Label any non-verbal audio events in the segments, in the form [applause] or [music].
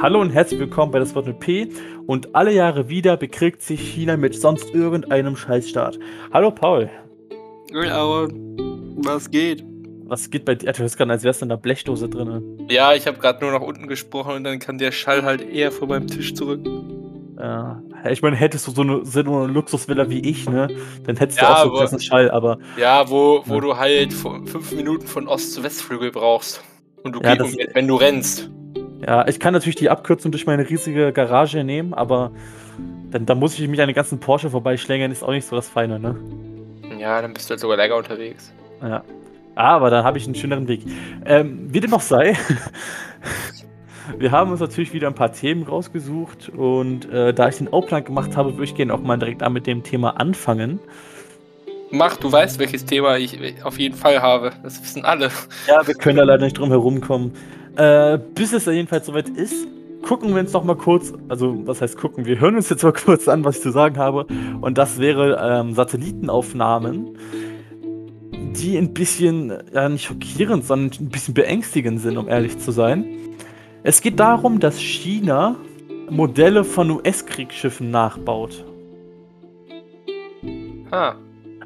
Hallo und herzlich willkommen bei das Wort mit P. Und alle Jahre wieder bekriegt sich China mit sonst irgendeinem Scheißstaat. Hallo Paul. Hallo. Was geht? Was geht bei dir? Du hörst gerade, als wärst du in der Blechdose drin. Ja, ich habe gerade nur nach unten gesprochen und dann kann der Schall halt eher vor meinem Tisch zurück. Ja, ich meine, hättest du so eine, so eine Luxusvilla wie ich, ne? Dann hättest Ja, du auch so aber- einen Schall, aber Ja, wo, wo Ja. du halt fünf Minuten von Ost zu Westflügel brauchst. Und du Ja, gehst, wenn du rennst. Ja, ich kann natürlich die Abkürzung durch meine riesige Garage nehmen, aber dann, dann muss ich mich an den ganzen Porsche vorbeischlängern, ist auch nicht so das Feine, ne? Ja, dann bist du halt sogar länger unterwegs. Ja. Aber dann habe ich einen schöneren Weg. Ähm, wie dem auch sei, [laughs] wir haben uns natürlich wieder ein paar Themen rausgesucht und äh, da ich den Outplan gemacht habe, würde ich gerne auch mal direkt an mit dem Thema anfangen. Mach, du weißt, welches Thema ich auf jeden Fall habe. Das wissen alle. Ja, wir können da leider nicht drum herumkommen. Äh, bis es jedenfalls soweit ist, gucken wir uns doch mal kurz, also was heißt gucken, wir hören uns jetzt mal [laughs] kurz an, was ich zu sagen habe. Und das wäre ähm, Satellitenaufnahmen, die ein bisschen, ja nicht schockierend, sondern ein bisschen beängstigend sind, um ehrlich zu sein. Es geht darum, dass China Modelle von US-Kriegsschiffen nachbaut. Ah,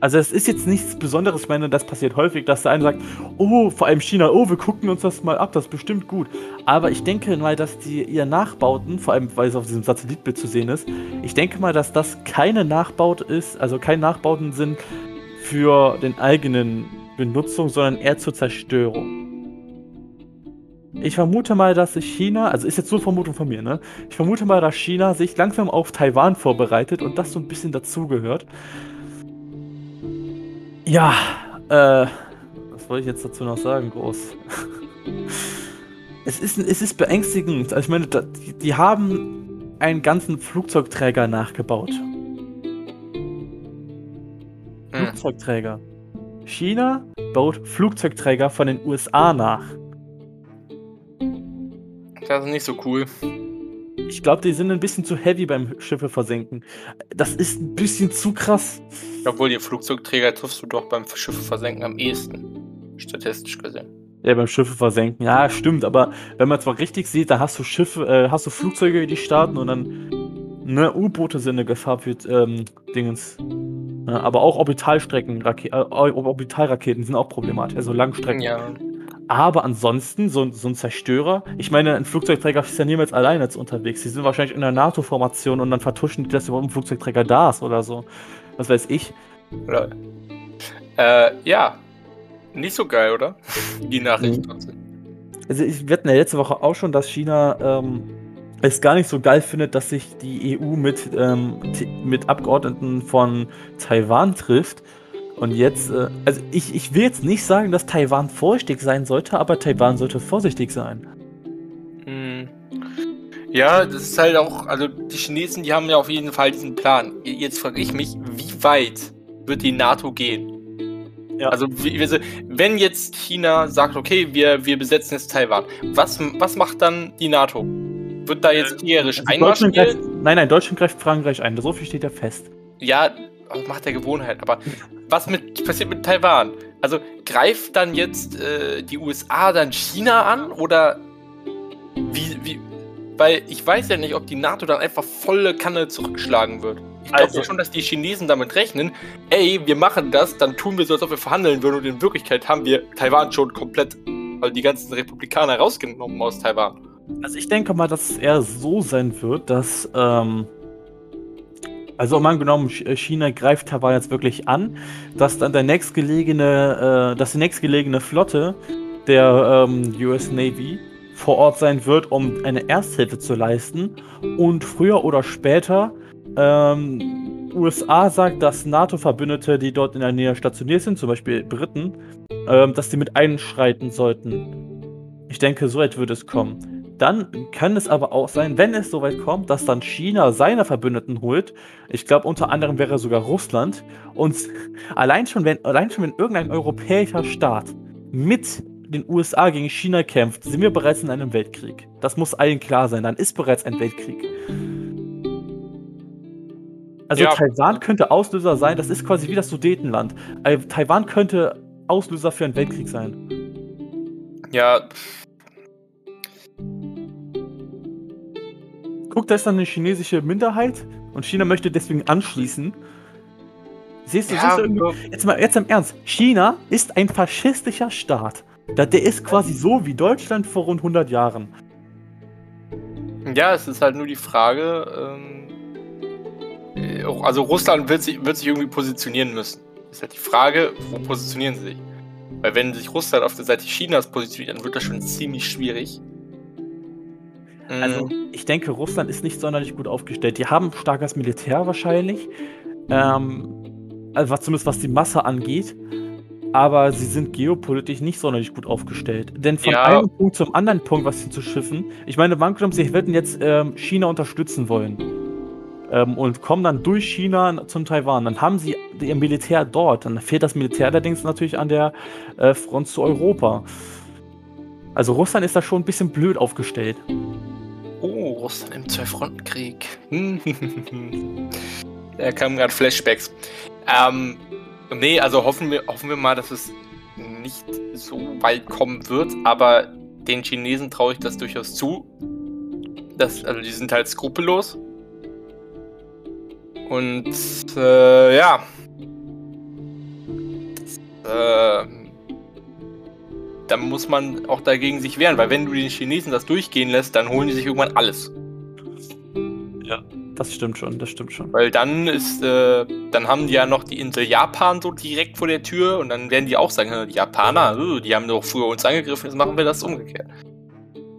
Also es ist jetzt nichts Besonderes, ich meine, das passiert häufig, dass der eine sagt, oh, vor allem China, oh, wir gucken uns das mal ab, das ist bestimmt gut. Aber ich denke mal, dass die ihr Nachbauten, vor allem weil es auf diesem Satellitbild zu sehen ist, ich denke mal, dass das keine Nachbaut ist, also keine Nachbauten sind für den eigenen Benutzung, sondern eher zur Zerstörung. Ich vermute mal, dass China, also ist jetzt so eine Vermutung von mir, ne? Ich vermute mal, dass China sich langsam auf Taiwan vorbereitet und das so ein bisschen dazugehört. Ja, äh, was wollte ich jetzt dazu noch sagen, groß? [laughs] es, ist, es ist beängstigend. Also ich meine, die, die haben einen ganzen Flugzeugträger nachgebaut. hm. Flugzeugträger. China baut Flugzeugträger von den USA nach. das ist nicht so cool. Ich glaube, die sind ein bisschen zu heavy beim Schiffe versenken. Das ist ein bisschen zu krass. Obwohl, die Flugzeugträger triffst du doch beim Schiffe versenken am ehesten. Statistisch gesehen. Ja, beim Schiffe versenken. Ja, stimmt, aber wenn man es mal richtig sieht, da hast du Schiffe, äh, hast du Flugzeuge, die starten und dann ne, U-Boote sind eine Gefahr für ähm, Dingens. Ja, aber auch Orbitalstrecken, Rake äh, Orbitalraketen sind auch problematisch, also Langstrecken. Ja. Aber ansonsten, so, so ein Zerstörer, ich meine, ein Flugzeugträger ist ja niemals alleine jetzt unterwegs. Die sind wahrscheinlich in der NATO-Formation und dann vertuschen die, dass überhaupt ein Flugzeugträger da ist oder so. Was weiß ich. Oder? Äh, ja. Nicht so geil, oder? [laughs] Die Nachricht Mhm. trotzdem. Also ich, wir hatten ja letzte Woche auch schon, dass China ähm, es gar nicht so geil findet, dass sich die EU mit, ähm, mit Abgeordneten von Taiwan trifft. Und jetzt, äh, also ich, ich will jetzt nicht sagen, dass Taiwan vorsichtig sein sollte, aber Taiwan sollte vorsichtig sein. Hm. Ja, das ist halt auch, also die Chinesen, die haben ja auf jeden Fall diesen Plan. Jetzt frage ich mich, wie weit wird die NATO gehen? Ja. Also, wie, also, wenn jetzt China sagt, okay, wir, wir besetzen jetzt Taiwan, was, was macht dann die NATO? Wird da jetzt kriegerisch Also Deutschland greift, einmarschieren? nein, nein, Deutschland greift Frankreich ein. So viel steht ja fest. Ja, macht der Gewohnheit. Aber was mit, passiert mit Taiwan? Also greift dann jetzt äh, die USA dann China an oder wie, wie? Weil ich weiß ja nicht, ob die NATO dann einfach volle Kanne zurückschlagen wird. Ich glaube Also- schon, dass die Chinesen damit rechnen, ey, wir machen das, dann tun wir so, als ob wir verhandeln würden und in Wirklichkeit haben wir Taiwan schon komplett, also die ganzen Republikaner rausgenommen aus Taiwan. Also ich denke mal, dass es eher so sein wird, dass, ähm, also mal angenommen, Ch- China greift Taiwan jetzt wirklich an, dass dann der nächstgelegene, äh, dass die nächstgelegene Flotte der ähm, US Navy vor Ort sein wird, um eine Ersthilfe zu leisten und früher oder später ähm, USA sagt, dass NATO-Verbündete, die dort in der Nähe stationiert sind, zum Beispiel Briten, ähm, dass die mit einschreiten sollten. Ich denke, so weit wird es kommen. Dann kann es aber auch sein, wenn es soweit kommt, dass dann China seine Verbündeten holt. Ich glaube, unter anderem wäre sogar Russland. Und [laughs] allein schon, wenn, allein schon, wenn irgendein europäischer Staat mit den USA gegen China kämpft, sind wir bereits in einem Weltkrieg. Das muss allen klar sein. Dann ist bereits ein Weltkrieg. Also Ja. Taiwan könnte Auslöser sein. Das ist quasi wie das Sudetenland. Äh, Taiwan könnte Auslöser für einen Weltkrieg sein. Ja. Guck, da ist dann eine chinesische Minderheit und China möchte deswegen anschließen. Siehst du, Ja, siehst du irgendwie, jetzt mal jetzt im Ernst, China ist ein faschistischer Staat. Der ist quasi so wie Deutschland vor rund 100 Jahren. Ja, es ist halt nur die Frage, ähm, äh, also Russland wird sich, wird sich irgendwie positionieren müssen. Ist halt die Frage, wo positionieren sie sich? Weil wenn sich Russland auf der Seite Chinas positioniert, dann wird das schon ziemlich schwierig. Mm, Also, ich denke, Russland ist nicht sonderlich gut aufgestellt. Die haben starkes Militär wahrscheinlich. Ähm, also zumindest was die Masse angeht. Aber sie sind geopolitisch nicht sonderlich gut aufgestellt. Denn von Ja. einem Punkt zum anderen Punkt, was sie zu schiffen, ich meine, angenommen, sie würden jetzt ähm, China unterstützen wollen. Ähm, und kommen dann durch China zum Taiwan. Dann haben sie ihr Militär dort. Dann fehlt das Militär allerdings natürlich an der äh, Front zu Europa. Also Russland ist da schon ein bisschen blöd aufgestellt. Russland im Zwei-Fronten-Krieg. [laughs] da kamen gerade Flashbacks. Ähm, nee, also hoffen wir, hoffen wir mal, dass es nicht so weit kommen wird, aber den Chinesen traue ich das durchaus zu. Das, also die sind halt skrupellos. Und äh, ja. Das, äh, da muss man auch dagegen sich wehren, weil wenn du den Chinesen das durchgehen lässt, dann holen die sich irgendwann alles. Das stimmt schon, das stimmt schon. Weil dann ist, äh, dann haben die ja noch die Insel Japan so direkt vor der Tür und dann werden die auch sagen, "Hä, die Japaner, äh, die haben doch früher uns angegriffen, jetzt machen wir das umgekehrt.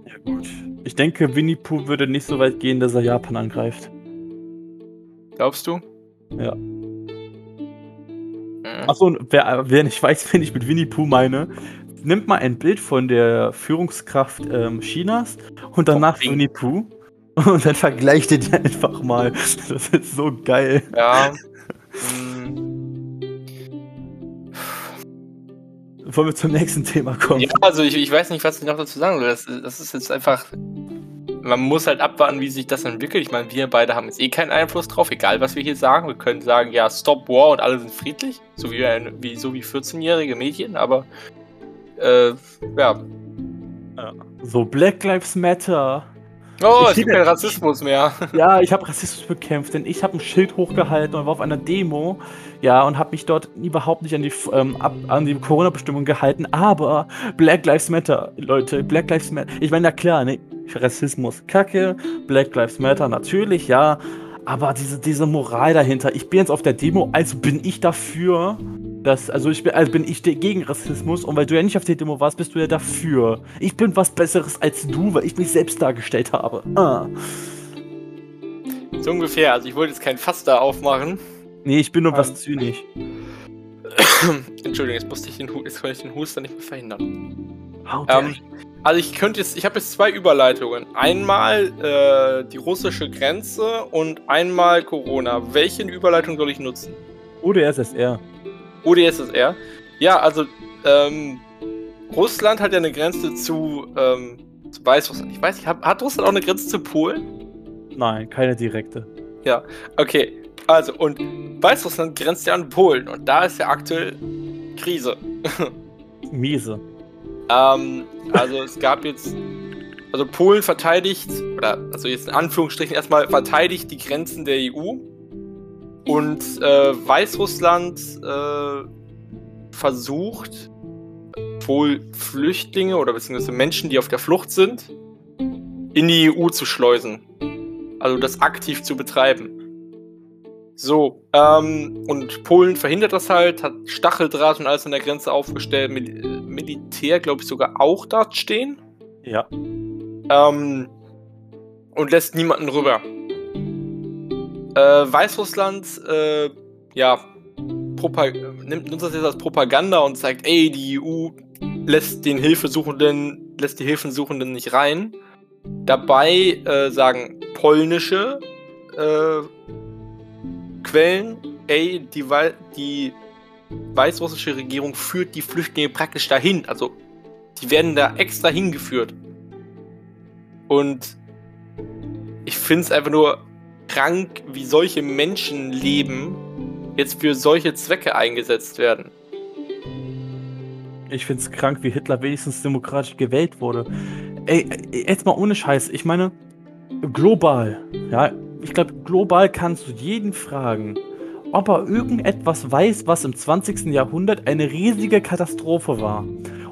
Ja, gut. Ich denke, Winnie Pooh würde nicht so weit gehen, dass er Japan angreift. Glaubst du? Ja. Mhm. Achso, wer, wer nicht weiß, [laughs] wen ich mit Winnie Pooh meine, nimmt mal ein Bild von der Führungskraft ähm, Chinas und danach Ding. Winnie Pooh [laughs] und dann vergleicht ihr die einfach mal. Das ist so geil. Ja. Mm, Wollen wir zum nächsten Thema kommen? ja, also ich, ich weiß nicht, was ich noch dazu sagen soll. Das, das ist jetzt einfach. Man muss halt abwarten, wie sich das entwickelt. Ich meine, wir beide haben jetzt eh keinen Einfluss drauf, egal was wir hier sagen. Wir können sagen, ja, Stop War und alle sind friedlich, so wie, ein, wie, so wie 14-jährige Mädchen, aber äh, ja. So, Black Lives Matter. Oh, Ich es gibt keinen Rassismus mehr. [laughs] Ja, ich habe Rassismus bekämpft, denn ich habe ein Schild hochgehalten und war auf einer Demo, ja, und habe mich dort überhaupt nicht an die, ähm, ab, an die Corona-Bestimmungen gehalten. Aber Black Lives Matter, Leute, Black Lives Matter. Ich meine, na klar, ne, Rassismus, Kacke, Black Lives Matter, natürlich, ja. Aber diese, diese Moral dahinter, ich bin jetzt auf der Demo, also bin ich dafür, dass, also ich bin, also bin ich gegen Rassismus und weil du ja nicht auf der Demo warst, bist du ja dafür. Ich bin was Besseres als du, weil ich mich selbst dargestellt habe. Ah. So ungefähr. Also ich wollte jetzt kein Fass da aufmachen. Nee, ich bin nur Ähm. was zynisch. [coughs] Entschuldigung, jetzt musste ich den, jetzt konnte ich den Huster nicht mehr verhindern. Ähm, also ich könnte jetzt, ich habe jetzt zwei Überleitungen. Einmal äh, die russische Grenze und einmal Corona. Welche Überleitung soll ich nutzen? Oder SSR. ODSSR? Ja, also ähm, Russland hat ja eine Grenze zu, ähm, zu Weißrussland. Ich weiß nicht, hat, hat Russland auch eine Grenze zu Polen? Nein, keine direkte. Okay, also und Weißrussland grenzt ja an Polen und da ist ja aktuell Krise. [laughs] Miese. Ähm, also es gab jetzt, also Polen verteidigt, oder also jetzt in Anführungsstrichen erstmal verteidigt die Grenzen der EU und äh, Weißrussland äh, versucht wohl Flüchtlinge oder beziehungsweise Menschen, die auf der Flucht sind, in die EU zu schleusen. Also das aktiv zu betreiben. So, ähm, und Polen verhindert das halt, hat Stacheldraht und alles an der Grenze aufgestellt, Mil äh, Militär, glaube ich, sogar auch dort stehen. Ja. Ähm, und lässt niemanden rüber. Äh, Weißrussland, äh, ja, Propa nimmt das jetzt als Propaganda und sagt, ey, die EU lässt den Hilfesuchenden, lässt die Hilfesuchenden nicht rein. Dabei äh, sagen polnische äh, Quellen, ey, die, die weißrussische Regierung führt die Flüchtlinge praktisch dahin. Also, die werden da extra hingeführt. Und ich finde es einfach nur krank, wie solche Menschenleben jetzt für solche Zwecke eingesetzt werden. Ich find's krank, wie Hitler wenigstens demokratisch gewählt wurde. Ey, jetzt mal ohne Scheiß. Ich meine, global, ja, ich glaube, global kannst du jeden fragen, ob er irgendetwas weiß, was im 20. Jahrhundert eine riesige Katastrophe war.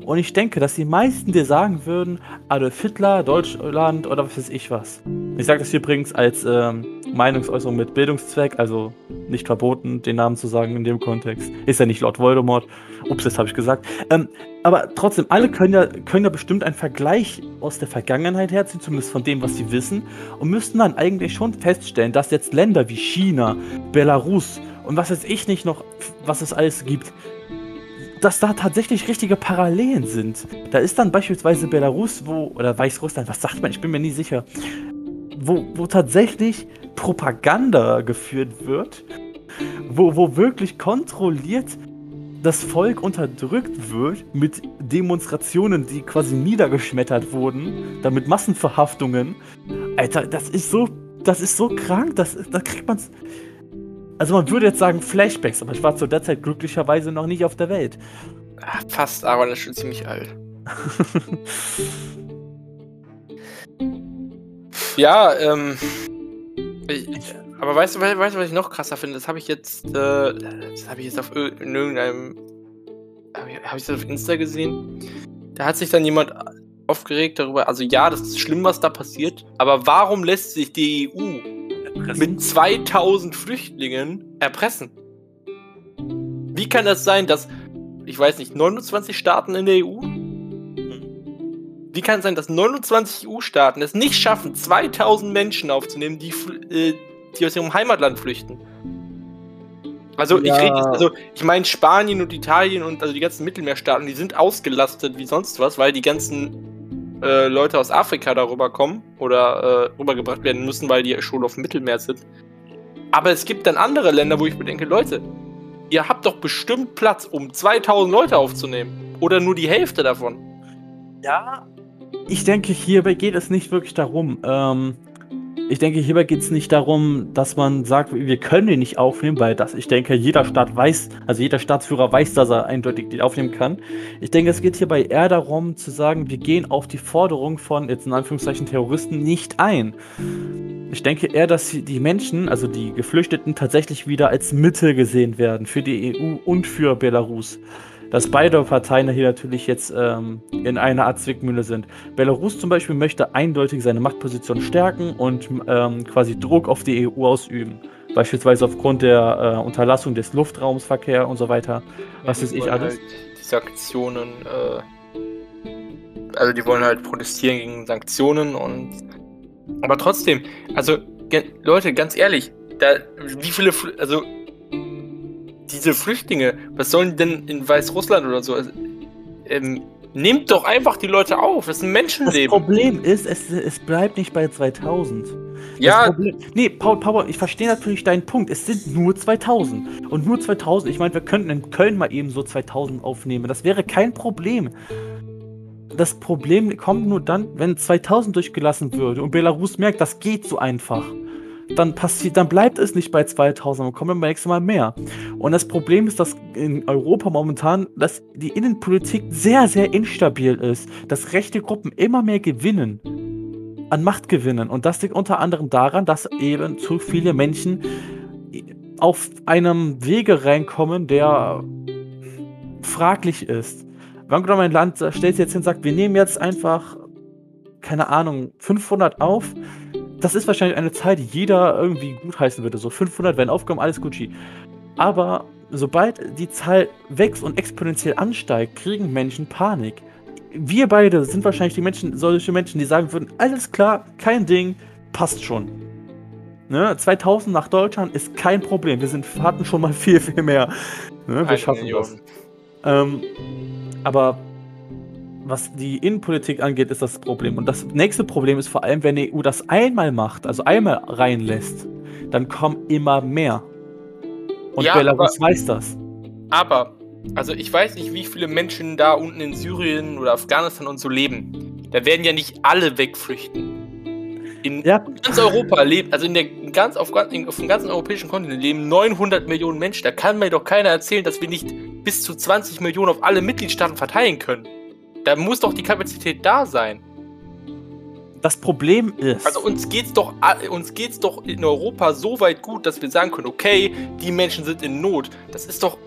Und ich denke, dass die meisten dir sagen würden, Adolf Hitler, Deutschland oder was weiß ich was. Ich sage das übrigens als ähm, Meinungsäußerung mit Bildungszweck, also nicht verboten, den Namen zu sagen in dem Kontext. Ist ja nicht Lord Voldemort. Ups, das habe ich gesagt. Ähm, aber trotzdem, alle können ja, können ja bestimmt einen Vergleich aus der Vergangenheit herziehen, zumindest von dem, was sie wissen, und müssten dann eigentlich schon feststellen, dass jetzt Länder wie China, Belarus und was weiß ich nicht noch, was es alles gibt, dass da tatsächlich richtige Parallelen sind. Da ist dann beispielsweise Belarus, wo, oder Weißrussland, was sagt man, ich bin mir nie sicher, wo, wo tatsächlich Propaganda geführt wird, wo, wo wirklich kontrolliert das Volk unterdrückt wird mit Demonstrationen, die quasi niedergeschmettert wurden, damit Massenverhaftungen. Alter, das ist so, das ist so krank, das, da kriegt man's. Also man würde jetzt sagen Flashbacks, aber ich war zu der Zeit glücklicherweise noch nicht auf der Welt. Fast, aber das ist schon ziemlich alt. [laughs] ja, ähm. Aber weißt du, weißt du, was ich noch krasser finde? Das habe ich jetzt, äh, das habe ich jetzt auf in irgendeinem, habe ich, hab ich das auf Insta gesehen? Da hat sich dann jemand aufgeregt darüber, also ja, das ist schlimm, was da passiert, aber warum lässt sich die EU erpressen? mit 2000 Flüchtlingen erpressen. Wie kann das sein, dass, ich weiß nicht, 29 Staaten in der EU? Wie kann es sein, dass 29 EU-Staaten es nicht schaffen, 2000 Menschen aufzunehmen, die, äh, die aus ihrem Heimatland flüchten? Also ja. ich rede also ich meine Spanien und Italien und also die ganzen Mittelmeerstaaten, die sind ausgelastet wie sonst was, weil die ganzen äh, Leute aus Afrika darüber kommen oder äh, rübergebracht werden müssen, weil die schon auf dem Mittelmeer sind. Aber es gibt dann andere Länder, wo ich mir denke, Leute, ihr habt doch bestimmt Platz, um 2000 Leute aufzunehmen. Oder nur die Hälfte davon. Ja, ich denke, hierbei geht es nicht wirklich darum. Ähm, ich denke, hierbei geht es nicht darum, dass man sagt, wir können ihn nicht aufnehmen, weil das, ich denke, jeder Staat weiß, also jeder Staatsführer weiß, dass er eindeutig den aufnehmen kann. Ich denke, es geht hierbei eher darum, zu sagen, wir gehen auf die Forderung von, jetzt in Anführungszeichen, Terroristen nicht ein. Ich denke eher, dass die Menschen, also die Geflüchteten, tatsächlich wieder als Mittel gesehen werden für die EU und für Belarus dass beide Parteien hier natürlich jetzt ähm, in einer Art Zwickmühle sind. Belarus zum Beispiel möchte eindeutig seine Machtposition stärken und ähm, quasi Druck auf die EU ausüben. Beispielsweise aufgrund der äh, Unterlassung des Luftraumsverkehrs und so weiter. Ja, Was ist ich alles? Halt die Sanktionen, äh, also die wollen halt protestieren gegen Sanktionen und aber trotzdem, also Leute, ganz ehrlich, da wie viele, also diese Flüchtlinge, was sollen denn in Weißrussland oder so? Also, ähm, nehmt doch einfach die Leute auf. Das ist ein Menschenleben. Das Problem ist, es, es bleibt nicht bei 2000. Das ja. Problem, nee, Paul, Paul, ich verstehe natürlich deinen Punkt. Es sind nur 2000. Und nur 2000, ich meine, wir könnten in Köln mal eben so 2000 aufnehmen. Das wäre kein Problem. Das Problem kommt nur dann, wenn 2000 durchgelassen würde und Belarus merkt, das geht so einfach dann passiert, dann bleibt es nicht bei 2000, dann kommen wir beim nächsten Mal mehr. Und das Problem ist, dass in Europa momentan, dass die Innenpolitik sehr, sehr instabil ist, dass rechte Gruppen immer mehr gewinnen, an Macht gewinnen. Und das liegt unter anderem daran, dass eben zu viele Menschen auf einem Wege reinkommen, der fraglich ist. Wenn genau ein Land stellt sich jetzt hin und sagt, wir nehmen jetzt einfach, keine Ahnung, 500 auf, das ist wahrscheinlich eine Zahl, die jeder irgendwie gutheißen würde. So 500 werden aufgenommen, alles Gucci. Aber sobald die Zahl wächst und exponentiell ansteigt, kriegen Menschen Panik. Wir beide sind wahrscheinlich die Menschen, solche Menschen, die sagen würden, alles klar, kein Ding, passt schon. Ne? 2000 nach Deutschland ist kein Problem. Wir sind, hatten schon mal [laughs] viel, viel mehr. Ne? Wir schaffen das. Ähm, aber was die Innenpolitik angeht, ist das Problem. Und das nächste Problem ist vor allem, wenn die EU das einmal macht, also einmal reinlässt, dann kommen immer mehr. Und ja, Belarus aber, weiß das. Aber, also ich weiß nicht, wie viele Menschen da unten in Syrien oder Afghanistan und so leben. Da werden ja nicht alle wegflüchten. In ja. ganz Europa leben, also in der ganz auf, auf dem ganzen europäischen Kontinent leben 900 Millionen Menschen. Da kann mir doch keiner erzählen, dass wir nicht bis zu 20 Millionen auf alle Mitgliedstaaten verteilen können. Da muss doch die Kapazität da sein. Das Problem ist. Also uns geht's doch uns geht's doch in Europa so weit gut, dass wir sagen können, okay, die Menschen sind in Not. Das ist doch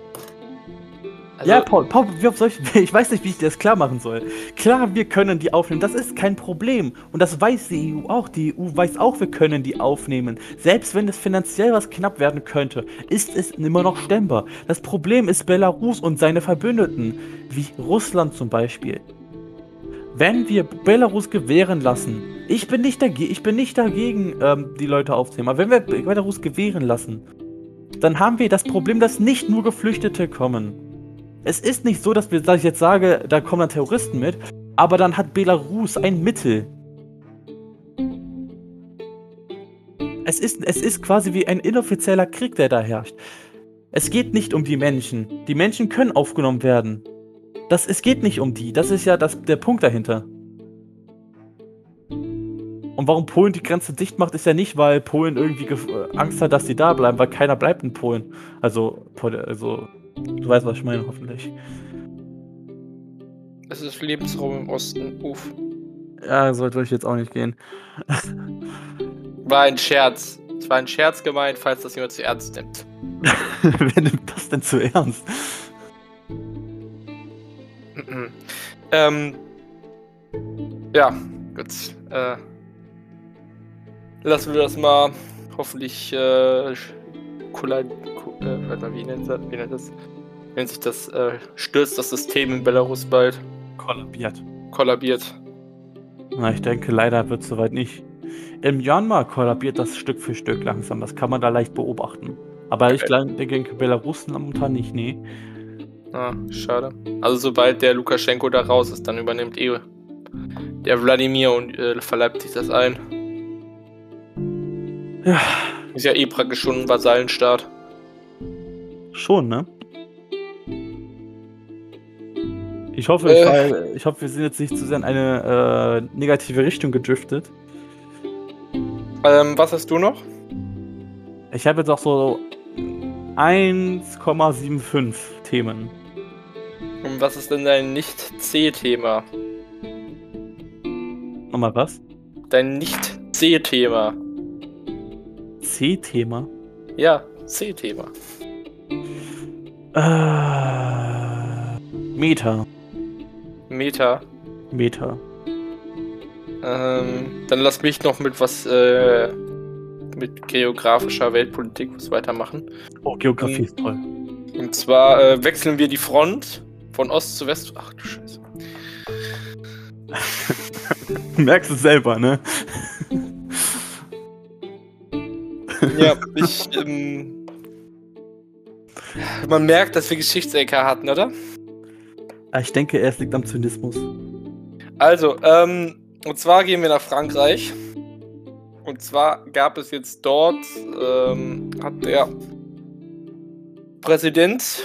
also ja, Paul, Paul ich, [laughs] ich weiß nicht, wie ich dir das klar machen soll. Klar, wir können die aufnehmen, das ist kein Problem. Und das weiß die EU auch. Die EU weiß auch, wir können die aufnehmen. Selbst wenn es finanziell was knapp werden könnte, ist es immer noch stemmbar. Das Problem ist Belarus und seine Verbündeten, wie Russland zum Beispiel. Wenn wir Belarus gewähren lassen, ich bin nicht, dagegen, ich bin nicht dagegen, ähm, die Leute aufzunehmen, aber wenn wir Belarus gewähren lassen, dann haben wir das Problem, dass nicht nur Geflüchtete kommen. Es ist nicht so, dass, wir, dass ich jetzt sage, da kommen dann Terroristen mit, aber dann hat Belarus ein Mittel. Es ist, es ist quasi wie ein inoffizieller Krieg, der da herrscht. Es geht nicht um die Menschen. Die Menschen können aufgenommen werden. Das, es geht nicht um die. Das ist ja das, der Punkt dahinter. Und warum Polen die Grenze dicht macht, ist ja nicht, weil Polen irgendwie Angst hat, dass sie da bleiben, weil keiner bleibt in Polen. Also, also Du weißt, was ich meine, hoffentlich. Es ist Lebensraum im Osten. Uff. Ja, sollte euch jetzt auch nicht gehen. [laughs] War ein Scherz. Es war ein Scherz gemeint, falls das jemand zu ernst nimmt. [laughs] Wer nimmt das denn zu ernst? ähm. Ja, gut. Äh, lassen wir das mal hoffentlich äh, Kollid äh, wie nennt, das, wie nennt das? Nennt sich das, äh, stürzt das System in Belarus bald? Kollabiert. Kollabiert. Na, ich denke, leider wird es soweit nicht. Im Myanmar kollabiert das Stück für Stück langsam. Das kann man da leicht beobachten. Aber okay. ich denke, Belarus momentan nicht, nee. Ah, schade. Also sobald der Lukaschenko da raus ist, dann übernimmt eh der Wladimir und äh, verleibt sich das ein. Ja. Ist ja eh praktisch schon ein Vasallenstaat. Schon, ne? Ich hoffe, äh. ich, ich, hoffe, wir sind jetzt nicht zu sehr in eine äh, negative Richtung gedriftet. Ähm, was hast du noch? Ich habe jetzt auch so 1,75 Themen. Und was ist denn dein Nicht-C-Thema? Nochmal was? Dein Nicht-C-Thema. C-Thema? Ja, C-Thema. Äh, Meta. Meta. Meta. Ähm, dann lass mich noch mit was äh, mit geografischer Weltpolitik was weitermachen. Oh, Geografie und, ist toll. Und zwar äh, wechseln wir die Front von Ost zu West. Ach du Scheiße. [laughs] Merkst du selber, ne? Ja, ich ähm, man merkt, dass wir Geschichts-LK hatten, oder? Ich denke, es liegt am Zynismus. Also, ähm, und zwar gehen wir nach Frankreich. Und zwar gab es jetzt dort, ähm, hat der Präsident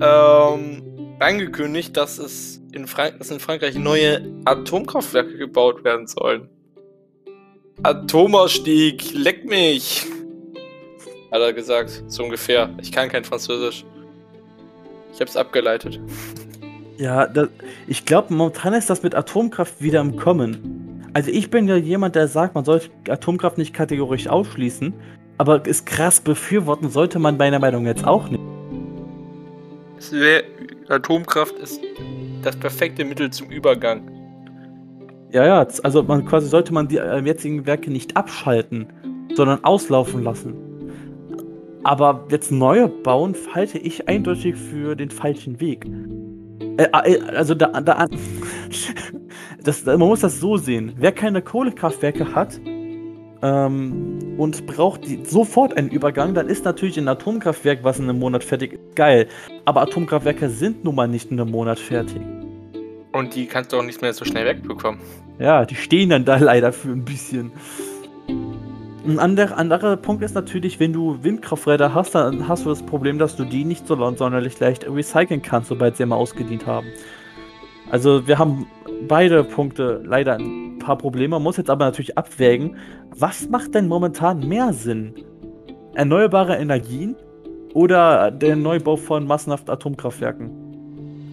ähm, angekündigt, dass es in, Frank dass in Frankreich neue Atomkraftwerke gebaut werden sollen. Atomausstieg, leck mich! Hat er gesagt, so ungefähr. Ich kann kein Französisch. Ich hab's abgeleitet. Ja, das, ich glaube, momentan ist das mit Atomkraft wieder im Kommen. Also ich bin ja jemand, der sagt, man sollte Atomkraft nicht kategorisch ausschließen, aber ist krass befürworten sollte man meiner Meinung jetzt auch nicht. Wär, Atomkraft ist das perfekte Mittel zum Übergang. Ja, ja, also man quasi sollte man die äh, jetzigen Werke nicht abschalten, sondern auslaufen lassen. Aber jetzt neue bauen halte ich eindeutig für den falschen Weg. Äh, äh, also da, da [laughs] das, man muss das so sehen. Wer keine Kohlekraftwerke hat ähm, und braucht die, sofort einen Übergang, dann ist natürlich ein Atomkraftwerk, was in einem Monat fertig ist, geil. Aber Atomkraftwerke sind nun mal nicht in einem Monat fertig. Und die kannst du auch nicht mehr so schnell wegbekommen. Ja, die stehen dann da [laughs] leider für ein bisschen. Ein anderer, anderer Punkt ist natürlich, wenn du Windkrafträder hast, dann hast du das Problem, dass du die nicht so sonderlich leicht recyceln kannst, sobald sie einmal ausgedient haben. Also wir haben beide Punkte leider ein paar Probleme. Man muss jetzt aber natürlich abwägen, was macht denn momentan mehr Sinn? Erneuerbare Energien oder der Neubau von massenhaft Atomkraftwerken?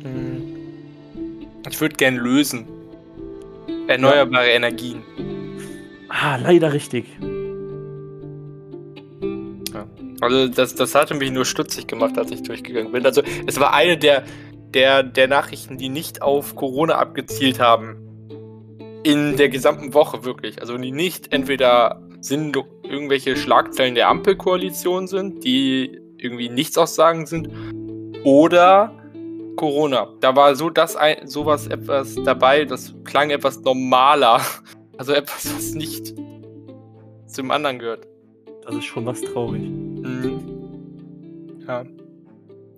Hm. Ich würde gern lösen. Erneuerbare ja. Energien. Ah, leider richtig. Also das, das hatte mich nur stutzig gemacht, als ich durchgegangen bin. Also es war eine der, der, der Nachrichten, die nicht auf Corona abgezielt haben. In der gesamten Woche wirklich. Also die nicht entweder sind irgendwelche Schlagzeilen der Ampelkoalition sind, die irgendwie nichts aussagen sind, oder Corona. Da war so das ein, sowas etwas dabei, das klang etwas normaler. Also etwas, was nicht zum anderen gehört. Das ist schon was traurig. Mhm. Ja.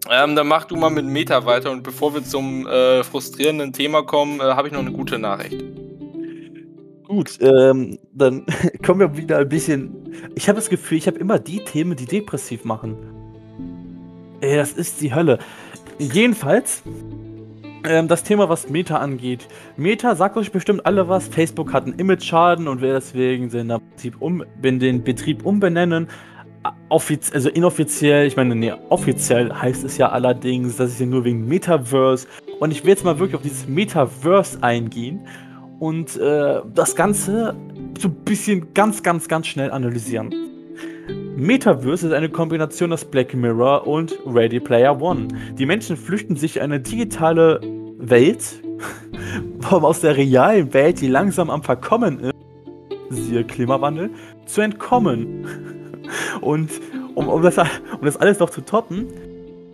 Ähm, dann mach du mal mit Meta weiter und bevor wir zum äh, frustrierenden Thema kommen, äh, habe ich noch eine gute Nachricht. Gut, ähm, dann [laughs] kommen wir wieder ein bisschen. Ich habe das Gefühl, ich habe immer die Themen, die depressiv machen. Ey, das ist die Hölle. Jedenfalls, ähm, das Thema, was Meta angeht. Meta sagt euch bestimmt alle was. Facebook hat einen Image-Schaden und will deswegen den Betrieb, um, den Betrieb umbenennen. Offiz also inoffiziell, ich meine, nee, offiziell heißt es ja allerdings, dass es ja nur wegen Metaverse. Und ich will jetzt mal wirklich auf dieses Metaverse eingehen und äh, das Ganze so ein bisschen ganz, ganz, ganz schnell analysieren. Metaverse ist eine Kombination aus Black Mirror und Ready Player One. Die Menschen flüchten sich in eine digitale Welt, [laughs] aus der realen Welt, die langsam am Verkommen ist, siehe Klimawandel, zu entkommen. Und um, um, das, um das alles noch zu toppen,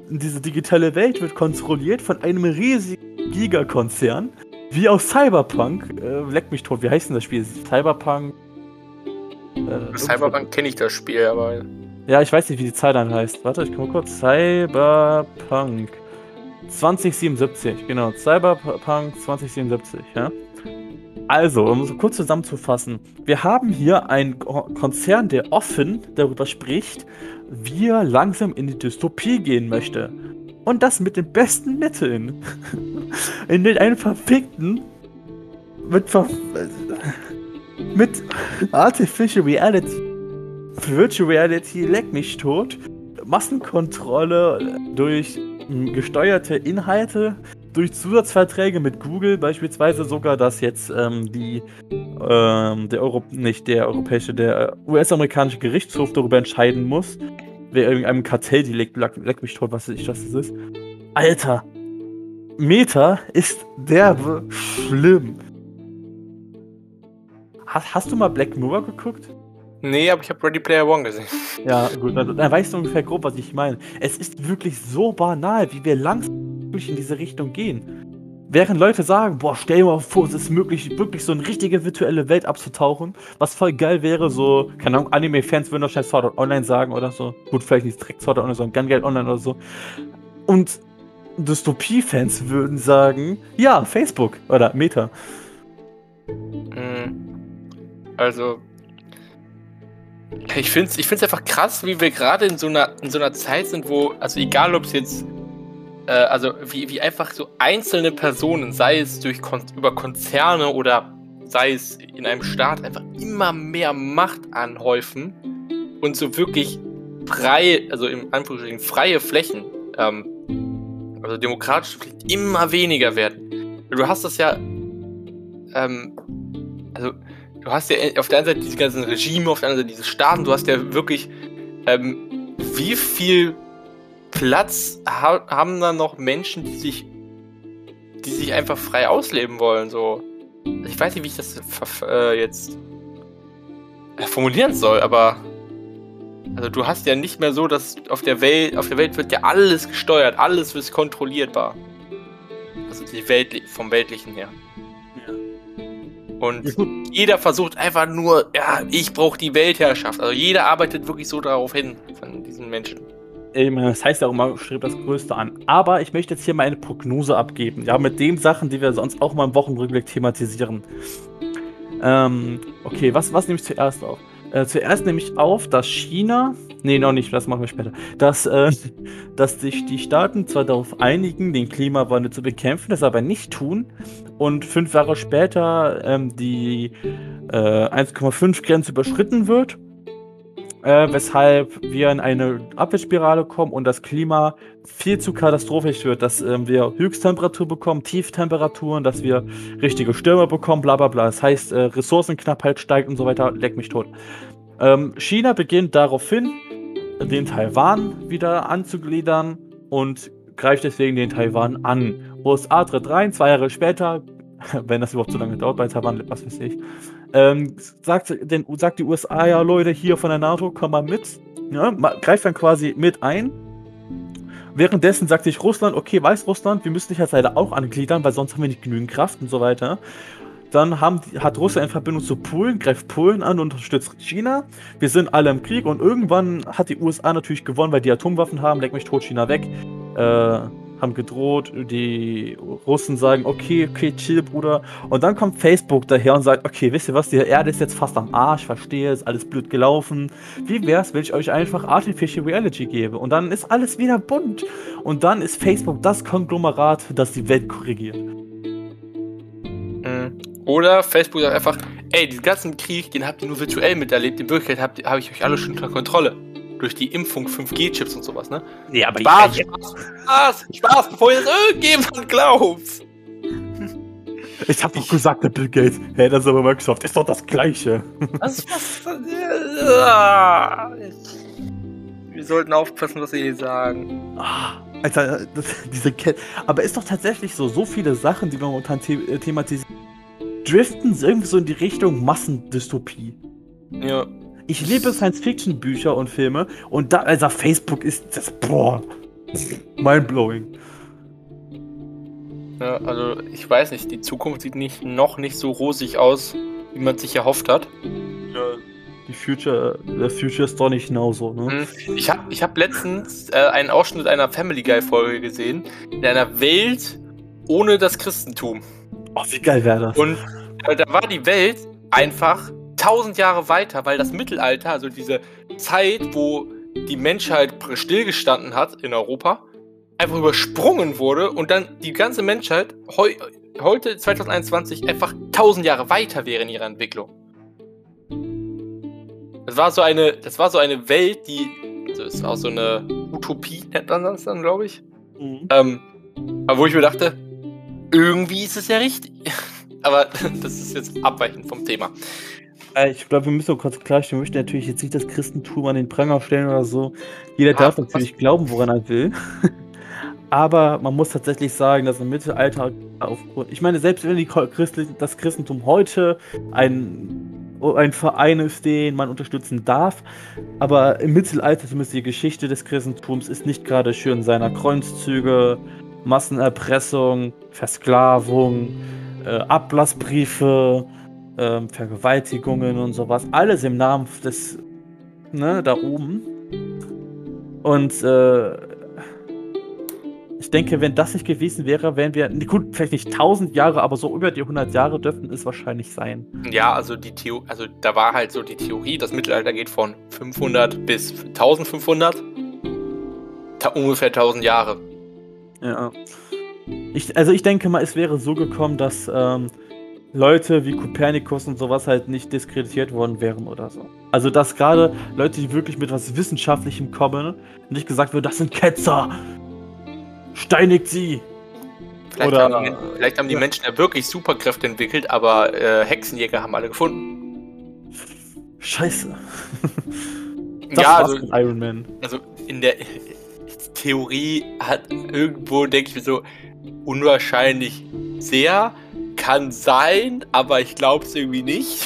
diese digitale Welt wird kontrolliert von einem riesigen Gigakonzern, wie aus Cyberpunk. Äh, leck mich tot, wie heißt denn das Spiel? Cyberpunk äh, Cyberpunk kenne ich das Spiel, aber. Ja, ich weiß nicht, wie die Zeit dann heißt. Warte, ich komme kurz. Cyberpunk 2077, genau. Cyberpunk 2077, ja. Also, um kurz zusammenzufassen, wir haben hier einen Konzern, der offen darüber spricht, wie er langsam in die Dystopie gehen möchte. Und das mit den besten Mitteln. [laughs] In den einen verfickten, mit ver [laughs] mit Artificial Reality, Virtual Reality, leck mich tot, Massenkontrolle durch gesteuerte Inhalte, durch Zusatzverträge mit Google, beispielsweise sogar, dass jetzt ähm, die, ähm, der Euro, nicht der europäische, der US-amerikanische Gerichtshof darüber entscheiden muss, wer irgendeinem Kartelldelikt, leck, leck mich tot, was ich das ist. Alter, Meta ist derbe schlimm. Hast, hast du mal Black Mirror geguckt? Nee, aber ich habe Ready Player One gesehen. Ja, gut, dann, dann weißt du ungefähr grob, was ich meine. Es ist wirklich so banal, wie wir langsam in diese Richtung gehen. Während Leute sagen, boah, stell dir mal vor, es ist möglich, wirklich so eine richtige virtuelle Welt abzutauchen, was voll geil wäre, so, keine Ahnung, Anime-Fans würden wahrscheinlich Sword Art Online sagen oder so. Gut, vielleicht nicht direkt Sword Art Online, sondern Gun Online oder so. Und Dystopie-Fans würden sagen, ja, Facebook oder Meta. Mhm. Also, ich finde es ich find's einfach krass, wie wir gerade in, so in so einer Zeit sind, wo, also egal ob es jetzt, äh, also wie, wie einfach so einzelne Personen, sei es durch Kon über Konzerne oder sei es in einem Staat, einfach immer mehr Macht anhäufen und so wirklich frei, also im Anführungsstrichen freie Flächen, ähm, also demokratische Flächen, immer weniger werden. Du hast das ja, ähm, also du hast ja auf der einen Seite diese ganzen Regime, auf der anderen Seite diese Staaten, du hast ja wirklich, ähm, wie viel Platz ha haben da noch Menschen, die sich, die sich einfach frei ausleben wollen, so. Ich weiß nicht, wie ich das äh, jetzt äh, formulieren soll, aber also du hast ja nicht mehr so, dass auf der Welt, auf der Welt wird ja alles gesteuert, alles wird kontrollierbar. Also die Welt vom Weltlichen her. Und jeder versucht einfach nur, ja, ich brauche die Weltherrschaft. Also jeder arbeitet wirklich so darauf hin, von diesen Menschen. Das heißt ja auch immer, strebt das Größte an. Aber ich möchte jetzt hier mal eine Prognose abgeben. Ja, mit den Sachen, die wir sonst auch mal im Wochenrückblick thematisieren. Ähm, okay, was, was nehme ich zuerst auf? Äh, zuerst nehme ich auf, dass China, nee, noch nicht, das machen wir später, dass, äh, [laughs] dass sich die Staaten zwar darauf einigen, den Klimawandel zu bekämpfen, das aber nicht tun und fünf Jahre später ähm, die äh, 1,5 Grenze überschritten wird äh, weshalb wir in eine Abwärtsspirale kommen und das Klima viel zu katastrophisch wird, dass ähm, wir Höchsttemperatur bekommen, Tieftemperaturen, dass wir richtige Stürme bekommen, bla bla bla. Das heißt, äh, Ressourcenknappheit steigt und so weiter, leck mich tot. Ähm, China beginnt daraufhin, den Taiwan wieder anzugliedern und greift deswegen den Taiwan an. USA tritt rein, zwei Jahre später, [laughs] wenn das überhaupt so lange dauert bei Taiwan, was weiß ich, ähm, sagt, den, sagt die USA, ja Leute, hier von der NATO, komm mal mit. Ja, greift dann quasi mit ein. Währenddessen sagt sich Russland, okay, weiß Russland, wir müssen dich jetzt leider auch angliedern, weil sonst haben wir nicht genügend Kraft und so weiter. Dann haben, hat Russland eine Verbindung zu Polen, greift Polen an und unterstützt China. Wir sind alle im Krieg und irgendwann hat die USA natürlich gewonnen, weil die Atomwaffen haben, leck mich tot, China weg. Äh, haben gedroht, die Russen sagen, okay, okay, chill, Bruder. Und dann kommt Facebook daher und sagt, okay, wisst ihr was, die Erde ist jetzt fast am Arsch, verstehe, ist alles blöd gelaufen. Wie wär's, wenn ich euch einfach Artificial Reality gebe? Und dann ist alles wieder bunt. Und dann ist Facebook das Konglomerat, das die Welt korrigiert. Mhm. Oder Facebook sagt einfach, ey, diesen ganzen Krieg, den habt ihr nur virtuell miterlebt, in Wirklichkeit habe ich euch alle schon unter Kontrolle durch die Impfung 5G-Chips und sowas, ne? Nee, aber Spaß, ja, Spaß, Spaß, Spaß, bevor ihr das irgendjemand glaubt. Ich hab doch gesagt, der Bill Gates, hey, das ist aber Microsoft, ist doch das Gleiche. Was, [laughs] was, was, wir sollten aufpassen, was wir hier sagen. Ah, Alter, das, diese Kette. Aber ist doch tatsächlich so, so viele Sachen, die wir momentan the äh, thematisieren, driften irgendwie so in die Richtung Massendystopie. Ja. Ich liebe Science-Fiction-Bücher und Filme und da, also Facebook ist das, boah, mindblowing. Ja, also ich weiß nicht, die Zukunft sieht nicht, noch nicht so rosig aus, wie man sich erhofft hat. Ja, die Future, der Future ist doch nicht genauso, ne? Mhm. Ich habe ich hab letztens äh, einen Ausschnitt einer Family Guy-Folge gesehen, in einer Welt ohne das Christentum. Oh, wie geil wäre das? Und äh, da war die Welt einfach tausend Jahre weiter, weil das Mittelalter, also diese Zeit, wo die Menschheit stillgestanden hat in Europa, einfach übersprungen wurde und dann die ganze Menschheit heu heute 2021 einfach tausend Jahre weiter wäre in ihrer Entwicklung. Das war so eine, das war so eine Welt, die, also ist auch so eine Utopie, nennt man das dann, glaube ich. Mhm. Ähm, aber wo ich mir dachte, irgendwie ist es ja richtig. [laughs] aber [laughs] das ist jetzt abweichend vom Thema. Äh, ich glaube, wir müssen kurz klarstellen, wir möchten natürlich jetzt nicht das Christentum an den Pranger stellen oder so. Jeder ah, darf natürlich was? glauben, woran er will. [laughs] Aber man muss tatsächlich sagen, dass im Mittelalter aufgrund. Ich meine, selbst wenn die Christlich, das Christentum heute ein, ein Verein ist, den man unterstützen darf, aber im Mittelalter, zumindest die Geschichte des Christentums, ist nicht gerade schön seiner Kreuzzüge, Massenerpressung, Versklavung, äh, Ablassbriefe, ähm, Vergewaltigungen und sowas. Alles im Namen des, ne, da oben. Und äh, ich denke, wenn das nicht gewesen wäre, wären wir, gut, vielleicht nicht 1000 Jahre, aber so über die 100 Jahre dürften es wahrscheinlich sein. Ja, also die Theo also da war halt so die Theorie, das Mittelalter geht von 500 bis 1500, ta ungefähr 1000 Jahre. Ja. Ich, also ich denke mal, es wäre so gekommen, dass ähm, Leute wie Kopernikus und sowas halt nicht diskreditiert worden wären oder so. Also dass gerade Leute, die wirklich mit was Wissenschaftlichem kommen, nicht gesagt wird, das sind Ketzer. Steinigt sie. Vielleicht, oder, haben, die, vielleicht haben die ja. Menschen ja wirklich Superkräfte entwickelt, aber äh, Hexenjäger haben alle gefunden. Scheiße. [laughs] ja, also, Iron Man. Also in der Theorie hat irgendwo, denke ich mir so, unwahrscheinlich sehr, kann sein, aber ich glaube es irgendwie nicht.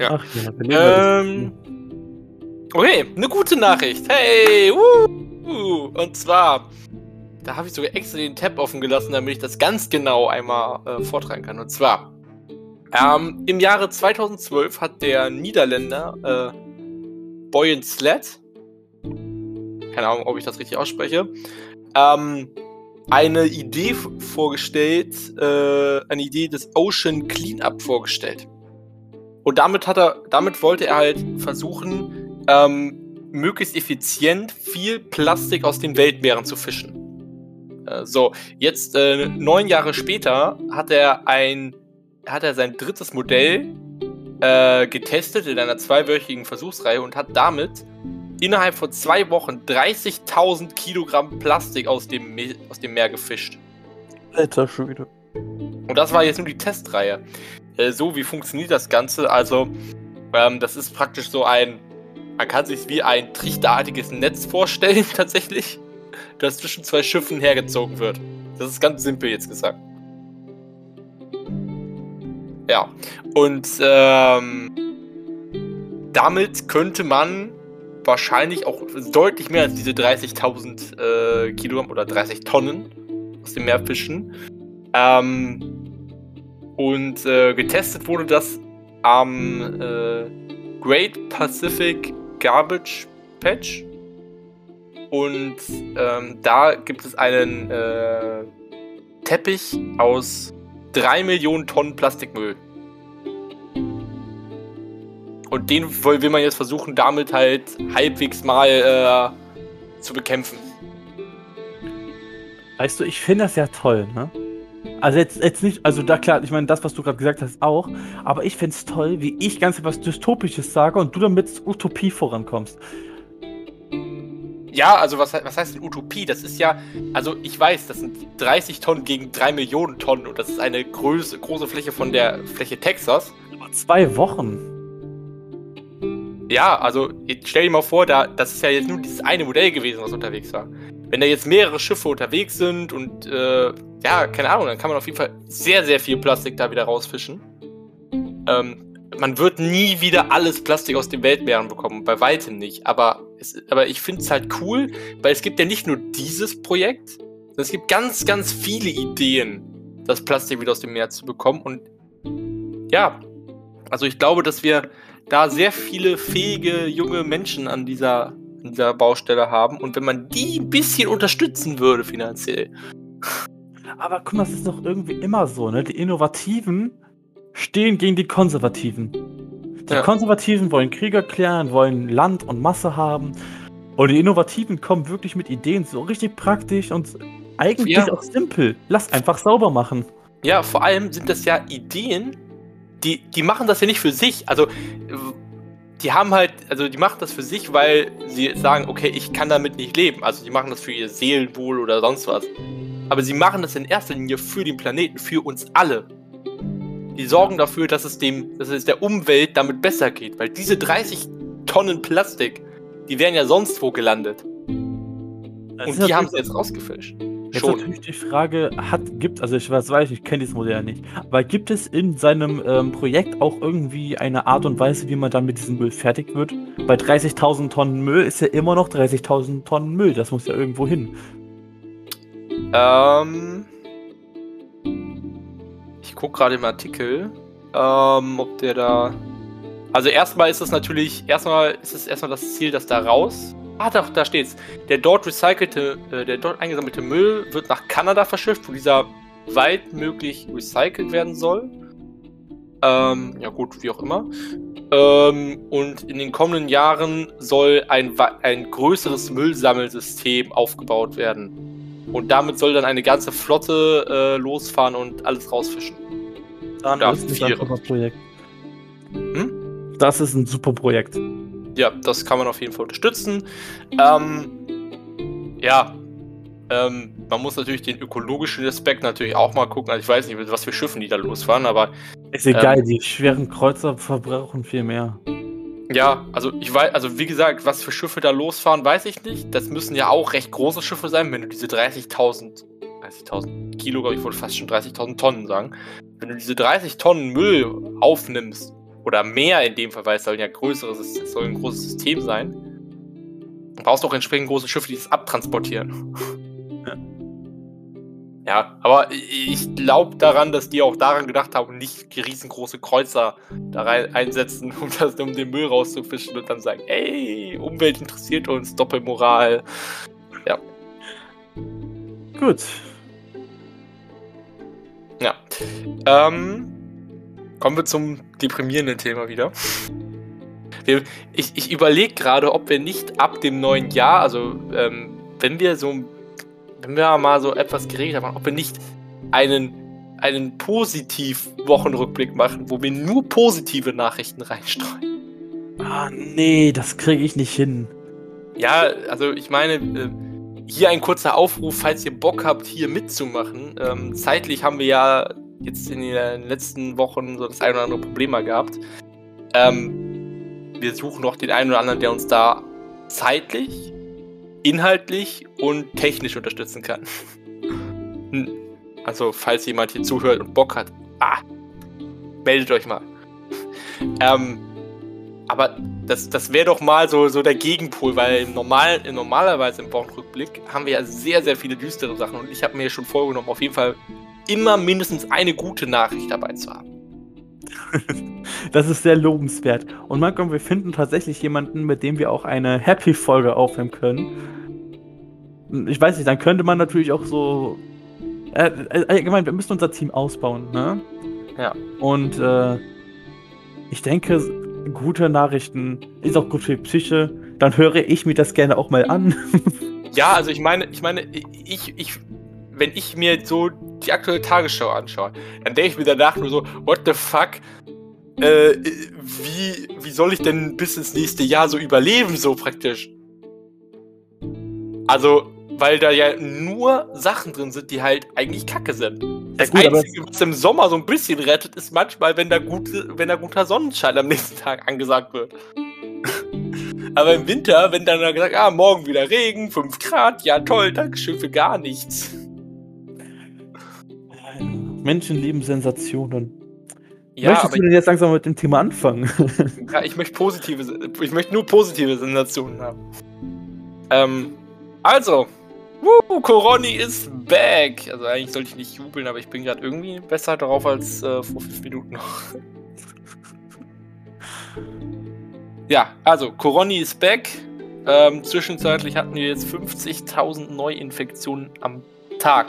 ja. Ach ja, ähm, Okay, eine gute Nachricht. Hey, wuh, und zwar, da habe ich sogar extra den Tab offen gelassen, damit ich das ganz genau einmal äh, vortragen kann. Und zwar, ähm, im Jahre 2012 hat der Niederländer äh, Boyan Slat, keine Ahnung, ob ich das richtig ausspreche, ähm, eine Idee vorgestellt, äh, eine Idee des Ocean Cleanup vorgestellt. Und damit hat er, damit wollte er halt versuchen, ähm, möglichst effizient viel Plastik aus den Weltmeeren zu fischen. Äh, so, jetzt äh, neun Jahre später hat er ein, hat er sein drittes Modell äh, getestet in einer zweiwöchigen Versuchsreihe und hat damit innerhalb von zwei Wochen 30.000 Kilogramm Plastik aus dem, Me aus dem Meer gefischt. Alter Schwede. Und das war jetzt nur die Testreihe. Äh, so, wie funktioniert das Ganze? Also, ähm, das ist praktisch so ein, man kann sich wie ein trichterartiges Netz vorstellen, [laughs] tatsächlich, das zwischen zwei Schiffen hergezogen wird. Das ist ganz simpel jetzt gesagt. Ja, und ähm, damit könnte man wahrscheinlich auch deutlich mehr als diese 30.000 äh, Kilogramm oder 30 Tonnen aus dem Meer fischen. Ähm, und äh, getestet wurde das am äh, Great Pacific Garbage Patch. Und ähm, da gibt es einen äh, Teppich aus 3 Millionen Tonnen Plastikmüll. Und den will man jetzt versuchen, damit halt halbwegs mal äh, zu bekämpfen. Weißt du, ich finde das ja toll, ne? Also jetzt, jetzt nicht, also da klar, ich meine, das, was du gerade gesagt hast, auch, aber ich finde es toll, wie ich ganz etwas Dystopisches sage und du damit Utopie vorankommst. Ja, also was, was heißt denn Utopie? Das ist ja, also ich weiß, das sind 30 Tonnen gegen 3 Millionen Tonnen und das ist eine große, große Fläche von der Fläche Texas. Aber zwei Wochen. Ja, also stell dir mal vor, da, das ist ja jetzt nur dieses eine Modell gewesen, was unterwegs war. Wenn da jetzt mehrere Schiffe unterwegs sind und äh, ja, keine Ahnung, dann kann man auf jeden Fall sehr, sehr viel Plastik da wieder rausfischen. Ähm, man wird nie wieder alles Plastik aus den Weltmeeren bekommen, bei weitem nicht. Aber, es, aber ich finde es halt cool, weil es gibt ja nicht nur dieses Projekt, sondern es gibt ganz, ganz viele Ideen, das Plastik wieder aus dem Meer zu bekommen. Und ja, also ich glaube, dass wir da sehr viele fähige junge Menschen an dieser, an dieser Baustelle haben. Und wenn man die ein bisschen unterstützen würde finanziell. Aber guck mal, es ist doch irgendwie immer so, ne? Die Innovativen stehen gegen die Konservativen. Die ja. Konservativen wollen Krieg erklären, wollen Land und Masse haben. Und die Innovativen kommen wirklich mit Ideen, so richtig praktisch und eigentlich ja. auch simpel. Lass einfach sauber machen. Ja, vor allem sind das ja Ideen, die, die machen das ja nicht für sich. Also, die haben halt, also die machen das für sich, weil sie sagen, okay, ich kann damit nicht leben. Also, die machen das für ihr Seelenwohl oder sonst was. Aber sie machen das in erster Linie für den Planeten, für uns alle die sorgen dafür, dass es dem, dass es der Umwelt damit besser geht. Weil diese 30 Tonnen Plastik, die wären ja sonst wo gelandet. Das Und die haben sie jetzt rausgefischt. Jetzt Schon. natürlich die Frage, hat, gibt, also ich weiß, weiß ich kenne dieses Modell ja nicht, aber gibt es in seinem ähm, Projekt auch irgendwie eine Art und Weise, wie man dann mit diesem Müll fertig wird? Bei 30.000 Tonnen Müll ist ja immer noch 30.000 Tonnen Müll, das muss ja irgendwo hin. Ähm, gucke gerade im Artikel, ähm, ob der da. Also erstmal ist es natürlich, erstmal ist es erstmal das Ziel, dass da raus. Ah, doch, da steht's. Der dort recycelte, äh, der dort eingesammelte Müll wird nach Kanada verschifft, wo dieser weit möglich recycelt werden soll. Ähm, ja gut, wie auch immer. Ähm, und in den kommenden Jahren soll ein, ein größeres Müllsammelsystem aufgebaut werden. Und damit soll dann eine ganze Flotte äh, losfahren und alles rausfischen. Dann ja, ist ein super Projekt. Hm? Das ist ein super Projekt. Ja, das kann man auf jeden Fall unterstützen. Ähm, ja, ähm, man muss natürlich den ökologischen Aspekt natürlich auch mal gucken. Also ich weiß nicht, was für Schiffen die da losfahren, aber. Ist egal, ähm, die schweren Kreuzer verbrauchen viel mehr. Ja, also ich weiß, also wie gesagt, was für Schiffe da losfahren, weiß ich nicht. Das müssen ja auch recht große Schiffe sein, wenn du diese 30.000, 30.000 Kilo, glaube ich, wollte fast schon 30.000 Tonnen sagen. Wenn du diese 30 Tonnen Müll aufnimmst, oder mehr in dem Fall, weil es soll ja größeres, es soll ein großes System sein, dann brauchst du auch entsprechend große Schiffe, die das abtransportieren. Ja. [laughs] Ja, aber ich glaube daran, dass die auch daran gedacht haben, nicht riesengroße Kreuzer da rein einsetzen, [laughs] um, das, um den Müll rauszufischen und dann sagen, ey, Umwelt interessiert uns, Doppelmoral. Ja. Gut. Ja. Ähm, kommen wir zum deprimierenden Thema wieder. Wir, ich ich überlege gerade, ob wir nicht ab dem neuen Jahr, also ähm, wenn wir so, wenn wir mal so etwas geregelt haben, ob wir nicht einen einen Positiv-Wochenrückblick machen, wo wir nur positive Nachrichten reinstreuen. Ah, nee, das kriege ich nicht hin. Ja, also ich meine, äh, hier ein kurzer Aufruf, falls ihr Bock habt, hier mitzumachen. Ähm, zeitlich haben wir ja jetzt in den letzten Wochen so das ein oder andere Problem mal gehabt. Ähm, wir suchen noch den einen oder anderen, der uns da zeitlich, inhaltlich und technisch unterstützen kann. [laughs] Hm. also, falls jemand hier zuhört und Bock hat, ah, meldet euch mal. [laughs] ähm, aber das, das wäre doch mal so, so der Gegenpol, weil im normal, normalerweise im Wochenrückblick haben wir ja sehr, sehr viele düstere Sachen und ich habe mir schon vorgenommen, auf jeden Fall immer mindestens eine gute Nachricht dabei zu haben. [laughs] das ist sehr lobenswert. Und Malcolm, wir finden tatsächlich jemanden, mit dem wir auch eine Happy-Folge aufnehmen können. Ich weiß nicht, dann könnte man natürlich auch so. Äh, äh, allgemein, wir müssen unser Team ausbauen, ne? Ja. Und äh, ich denke, gute Nachrichten ist auch gut für die Psyche. Dann höre ich mir das gerne auch mal an. [laughs] ja, also ich meine, ich meine, ich, ich, wenn ich mir so die aktuelle Tagesschau anschaue, dann denke ich mir danach nur so, what the fuck? Äh, wie, wie soll ich denn bis ins nächste Jahr so überleben, so praktisch? Also, weil da ja nur Sachen drin sind, die halt eigentlich kacke sind. Das ja, gut, Einzige, was im Sommer so ein bisschen rettet, ist manchmal, wenn da, gute, wenn da guter Sonnenschein am nächsten Tag angesagt wird. [laughs] Aber im Winter, wenn dann gesagt, ah, morgen wieder Regen, 5 Grad, ja toll, Dankeschön für gar nichts. Menschen lieben Sensationen. Ja, Möchtest du denn jetzt langsam mit dem Thema anfangen? [laughs] ja, ich möchte positive, ich möchte nur positive Sensationen haben. Ähm, also, Woo, Coroni is back! Also eigentlich sollte ich nicht jubeln, aber ich bin gerade irgendwie besser drauf als äh, vor fünf Minuten noch. [laughs] ja, also Coroni is back. Ähm, zwischenzeitlich hatten wir jetzt 50.000 Neuinfektionen am Tag,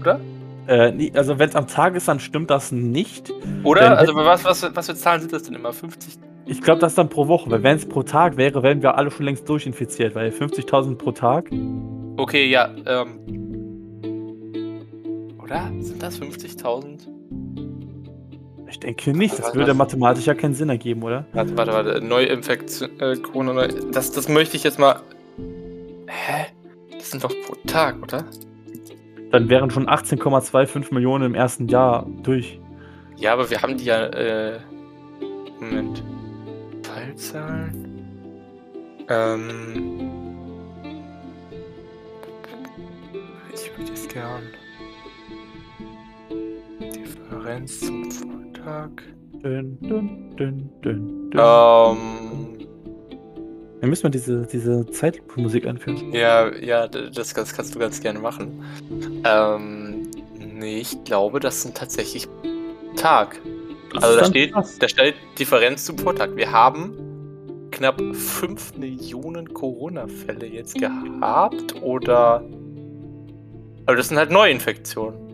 oder? Äh, also wenn es am Tag ist, dann stimmt das nicht. Oder? also was, was, was für Zahlen sind das denn immer? 50? Ich glaube, das dann pro Woche. Weil wenn es pro Tag wäre, wären wir alle schon längst durchinfiziert, weil 50.000 pro Tag. Okay, ja. Ähm. Oder? Sind das 50.000? Ich denke nicht. Das würde mathematisch ja keinen Sinn ergeben, oder? Warte, warte, warte. Neuinfektion. Äh, Corona. Das, das möchte ich jetzt mal. Hä? Das sind doch pro Tag, oder? Dann wären schon 18,25 Millionen im ersten Jahr durch. Ja, aber wir haben die ja, äh. Moment. Fallzahlen? Ähm. Ich würde es gern. Differenz zum Vortag. Dün, dün, dün, dün, dün. Ähm. Dann müssen wir diese, diese Zeitmusik anführen. Ja, ja, das, das kannst du ganz gerne machen. Ähm, nee, ich glaube, das sind tatsächlich Tag. Das also da steht, da steht Differenz zum Vortag. Wir haben knapp 5 Millionen Corona-Fälle jetzt gehabt oder. Aber das sind halt Neuinfektionen.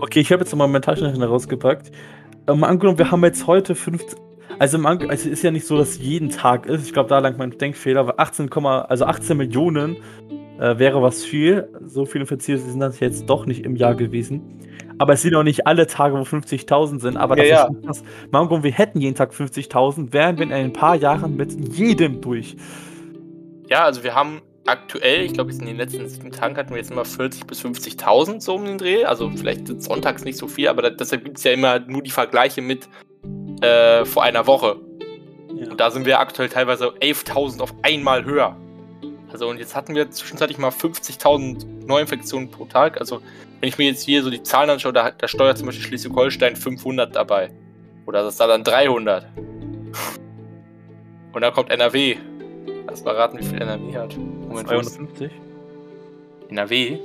Okay, ich habe jetzt nochmal mein Taschenrechner rausgepackt. Ähm, angenommen, wir haben jetzt heute 15, also, also es ist ja nicht so, dass jeden Tag ist. Ich glaube, da lang mein Denkfehler war 18, also 18 Millionen äh, wäre was viel. So viele Infizierte sind das jetzt doch nicht im Jahr gewesen. Aber es sind auch nicht alle Tage, wo 50.000 sind. Aber das ja, ist ja. das. Mango, wir hätten jeden Tag 50.000, wären wir in ein paar Jahren mit jedem durch. Ja, also wir haben aktuell, ich glaube, in den letzten sieben Tagen hatten wir jetzt immer 40.000 bis 50.000 so um den Dreh. Also vielleicht sonntags nicht so viel, aber deshalb gibt es ja immer nur die Vergleiche mit äh, vor einer Woche. Ja. Und da sind wir aktuell teilweise 11.000 auf einmal höher. Also und jetzt hatten wir zwischenzeitlich mal 50.000 Neuinfektionen pro Tag. Also wenn ich mir jetzt hier so die Zahlen anschaue, da, da steuert zum Beispiel Schleswig-Holstein 500 dabei. Oder das ist da dann 300. Und dann kommt NRW. Lass mal raten, wie viel NRW hat. Moment, 250? NRW?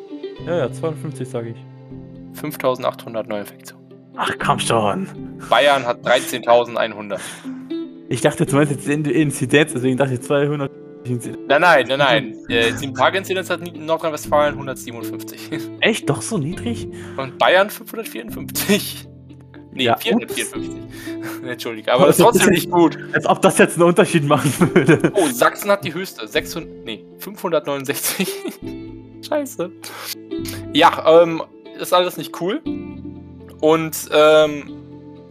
Ja, ja, 250 sage ich. 5800 Neuinfektionen. Ach komm schon. Bayern hat 13.100. Ich dachte, du meinst jetzt Inzidenz, deswegen dachte ich 200. Nein, nein, nein, nein. Äh, 7-Tage-Inzidenz hat Nordrhein-Westfalen 157. [laughs] Echt? Doch so niedrig? Und Bayern 554. Nee, ja, 454. [laughs] Entschuldige, aber das ist trotzdem nicht gut. Als ob das jetzt einen Unterschied machen würde. Oh, Sachsen hat die höchste. 600, nee, 569. [laughs] Scheiße. Ja, ähm, ist alles nicht cool. Und ähm,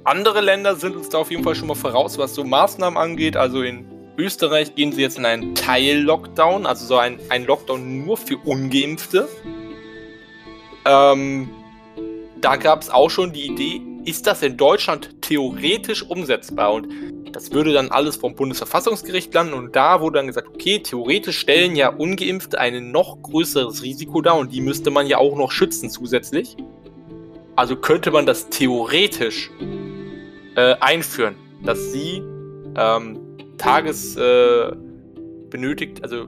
andere Länder sind uns da auf jeden Fall schon mal voraus, was so Maßnahmen angeht. Also in Österreich gehen sie jetzt in einen Teil-Lockdown, also so ein, ein Lockdown nur für Ungeimpfte. Ähm, da gab es auch schon die Idee, ist das in Deutschland theoretisch umsetzbar? Und das würde dann alles vom Bundesverfassungsgericht landen und da wurde dann gesagt, okay, theoretisch stellen ja Ungeimpfte ein noch größeres Risiko dar und die müsste man ja auch noch schützen zusätzlich. Also könnte man das theoretisch äh, einführen, dass sie ähm, Tages äh, also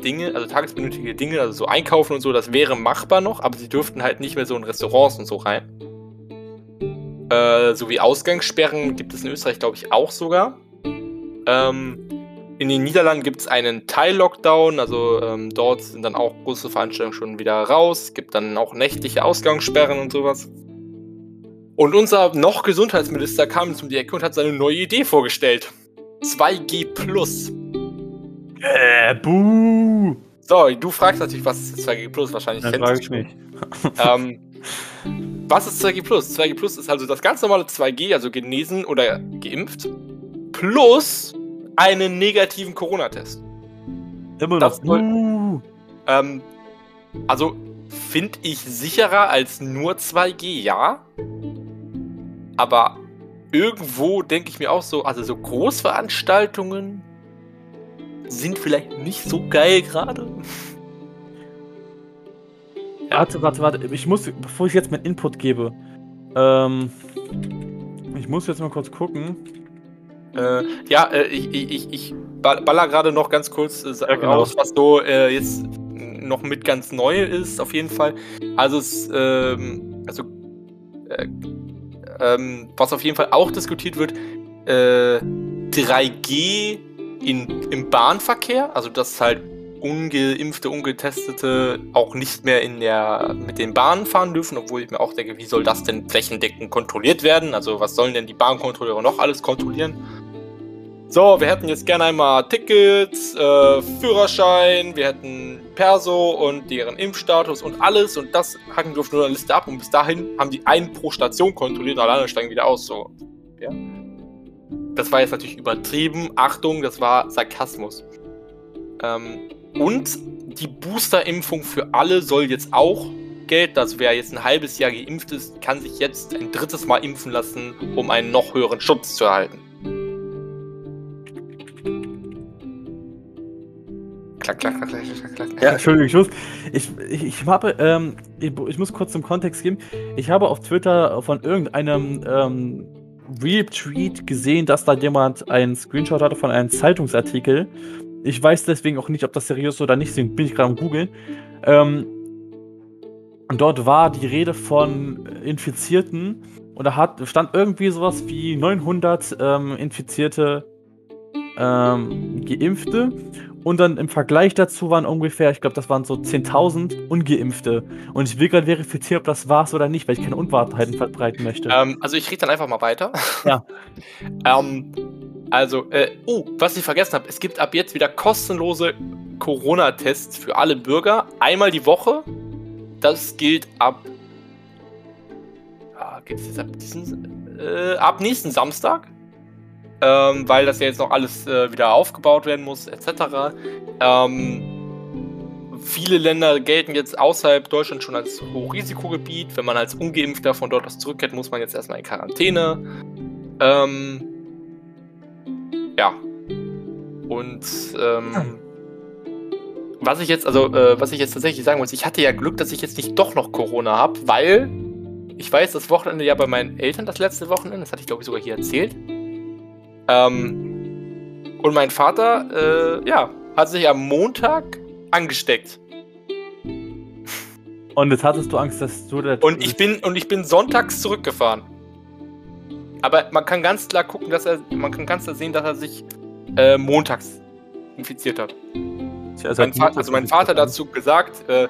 Dinge, also tagesbenötigte Dinge, also so einkaufen und so, das wäre machbar noch, aber sie dürften halt nicht mehr so in Restaurants und so rein. Äh, sowie Ausgangssperren gibt es in Österreich, glaube ich, auch sogar. Ähm, in den Niederlanden gibt es einen Teil-Lockdown, also ähm, dort sind dann auch große Veranstaltungen schon wieder raus. Gibt dann auch nächtliche Ausgangssperren und sowas. Und unser noch Gesundheitsminister kam jetzt um die Ecke und hat seine neue Idee vorgestellt. 2G Plus. Äh, buh. So, du fragst natürlich, was ist 2G Plus? Wahrscheinlich Das kennst frage du ich nicht. [laughs] ähm, was ist 2G Plus? 2G Plus ist also das ganz normale 2G, also genesen oder geimpft, plus einen negativen Corona-Test. Immer noch. das soll- Buh. Ähm, also finde ich sicherer als nur 2G, ja. Aber irgendwo denke ich mir auch so, also so Großveranstaltungen sind vielleicht nicht so geil gerade. [laughs] Warte, warte, warte. Ich muss, bevor ich jetzt meinen Input gebe, ähm, ich muss jetzt mal kurz gucken. Äh, ja, äh, ich, ich, ich, ich ball- baller gerade noch ganz kurz äh, Ja, genau. raus, was so äh, jetzt noch mit ganz neu ist, auf jeden Fall. Also, es, ähm, also äh, ähm, was auf jeden Fall auch diskutiert wird, äh, 3G in, im Bahnverkehr, also dass halt ungeimpfte, ungetestete auch nicht mehr in der, mit den Bahnen fahren dürfen, obwohl ich mir auch denke, wie soll das denn flächendeckend kontrolliert werden? Also was sollen denn die Bahnkontrolleure noch alles kontrollieren? So, wir hätten jetzt gerne einmal Tickets, äh, Führerschein, wir hätten Perso und deren Impfstatus und alles und das hacken wir auf nur eine Liste ab und bis dahin haben die einen pro Station kontrolliert und alle anderen steigen wieder aus. So, ja. Das war jetzt natürlich übertrieben. Achtung, das war Sarkasmus. Ähm, und die Booster-Impfung für alle soll jetzt auch gelten. Also wer jetzt ein halbes Jahr geimpft ist, kann sich jetzt ein drittes Mal impfen lassen, um einen noch höheren Schutz zu erhalten. Klack, klack, klack, klack, klack. Ja, Entschuldigung, ich muss, ich, ich, ich habe, ähm, ich, ich muss kurz zum Kontext geben. Ich habe auf Twitter von irgendeinem ähm, Retweet gesehen, dass da jemand einen Screenshot hatte von einem Zeitungsartikel. Ich weiß deswegen auch nicht, ob das seriös ist oder nicht, deswegen bin ich gerade am googeln. Ähm, und dort war die Rede von Infizierten und da hat, stand irgendwie sowas wie 900 ähm, Infizierte ähm, Geimpfte und dann im Vergleich dazu waren ungefähr, ich glaube, das waren so 10.000 Ungeimpfte. Und ich will gerade verifizieren, ob das war's oder nicht, weil ich keine Unwahrheiten verbreiten möchte. Ähm, also ich rede dann einfach mal weiter. Ja. [laughs] ähm, also, äh, oh, was ich vergessen habe, es gibt ab jetzt wieder kostenlose Corona-Tests für alle Bürger. Einmal die Woche. Das gilt ab. Ah, geht's jetzt ab diesen, äh, ab nächsten Samstag. Ähm, weil das ja jetzt noch alles äh, wieder aufgebaut werden muss, etc. Ähm, viele Länder gelten jetzt außerhalb Deutschlands schon als Hochrisikogebiet. Wenn man als Ungeimpfter von dort aus zurückkehrt, muss man jetzt erstmal in Quarantäne. Ähm, ja. Und ähm, was ich jetzt, also äh, was ich jetzt tatsächlich sagen muss, ich hatte ja Glück, dass ich jetzt nicht doch noch Corona habe, weil ich weiß, das Wochenende ja bei meinen Eltern das letzte Wochenende, das hatte ich glaube ich sogar hier erzählt. Ähm, und mein Vater, äh, ja, hat sich am Montag angesteckt. Und jetzt hattest du Angst, dass du der. Und ich bin und ich bin sonntags zurückgefahren. Aber man kann ganz klar gucken, dass er, man kann ganz klar sehen, dass er sich äh, montags infiziert hat. also, Mein Vater, also mein Vater dazu gesagt, äh,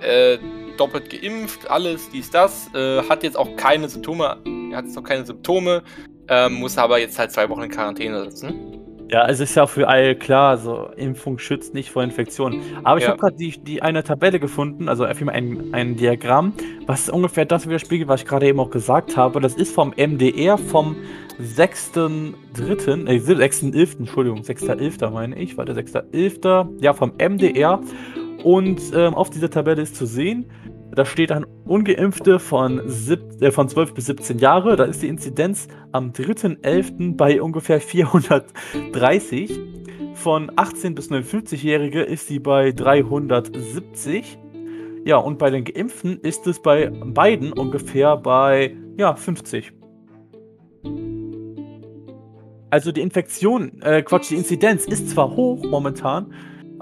äh, doppelt geimpft, alles, dies, das, äh, hat jetzt auch keine Symptome, er hat jetzt noch keine Symptome, ähm, muss aber jetzt halt zwei Wochen in Quarantäne sitzen. Ja, also ist ja für alle klar, so Impfung schützt nicht vor Infektionen. Aber ich Ja. habe gerade die, die eine Tabelle gefunden, also vielmehr ein, ein Diagramm, was ungefähr das widerspiegelt, was ich gerade eben auch gesagt habe. Das ist vom MDR vom 6.3., äh, 6.11., Entschuldigung, 6.11. meine ich, warte, 6.11., ja, vom MDR. Und ähm, auf dieser Tabelle ist zu sehen, da steht dann Ungeimpfte von, sieb, äh, von 12 bis 17 Jahre. Da ist die Inzidenz am 3.11. bei ungefähr 430. Von 18 bis 59-Jährige ist sie bei 370. Ja, und bei den Geimpften ist es bei beiden ungefähr bei ja, 50. Also die Infektion, äh, Quatsch, die Inzidenz ist zwar hoch momentan,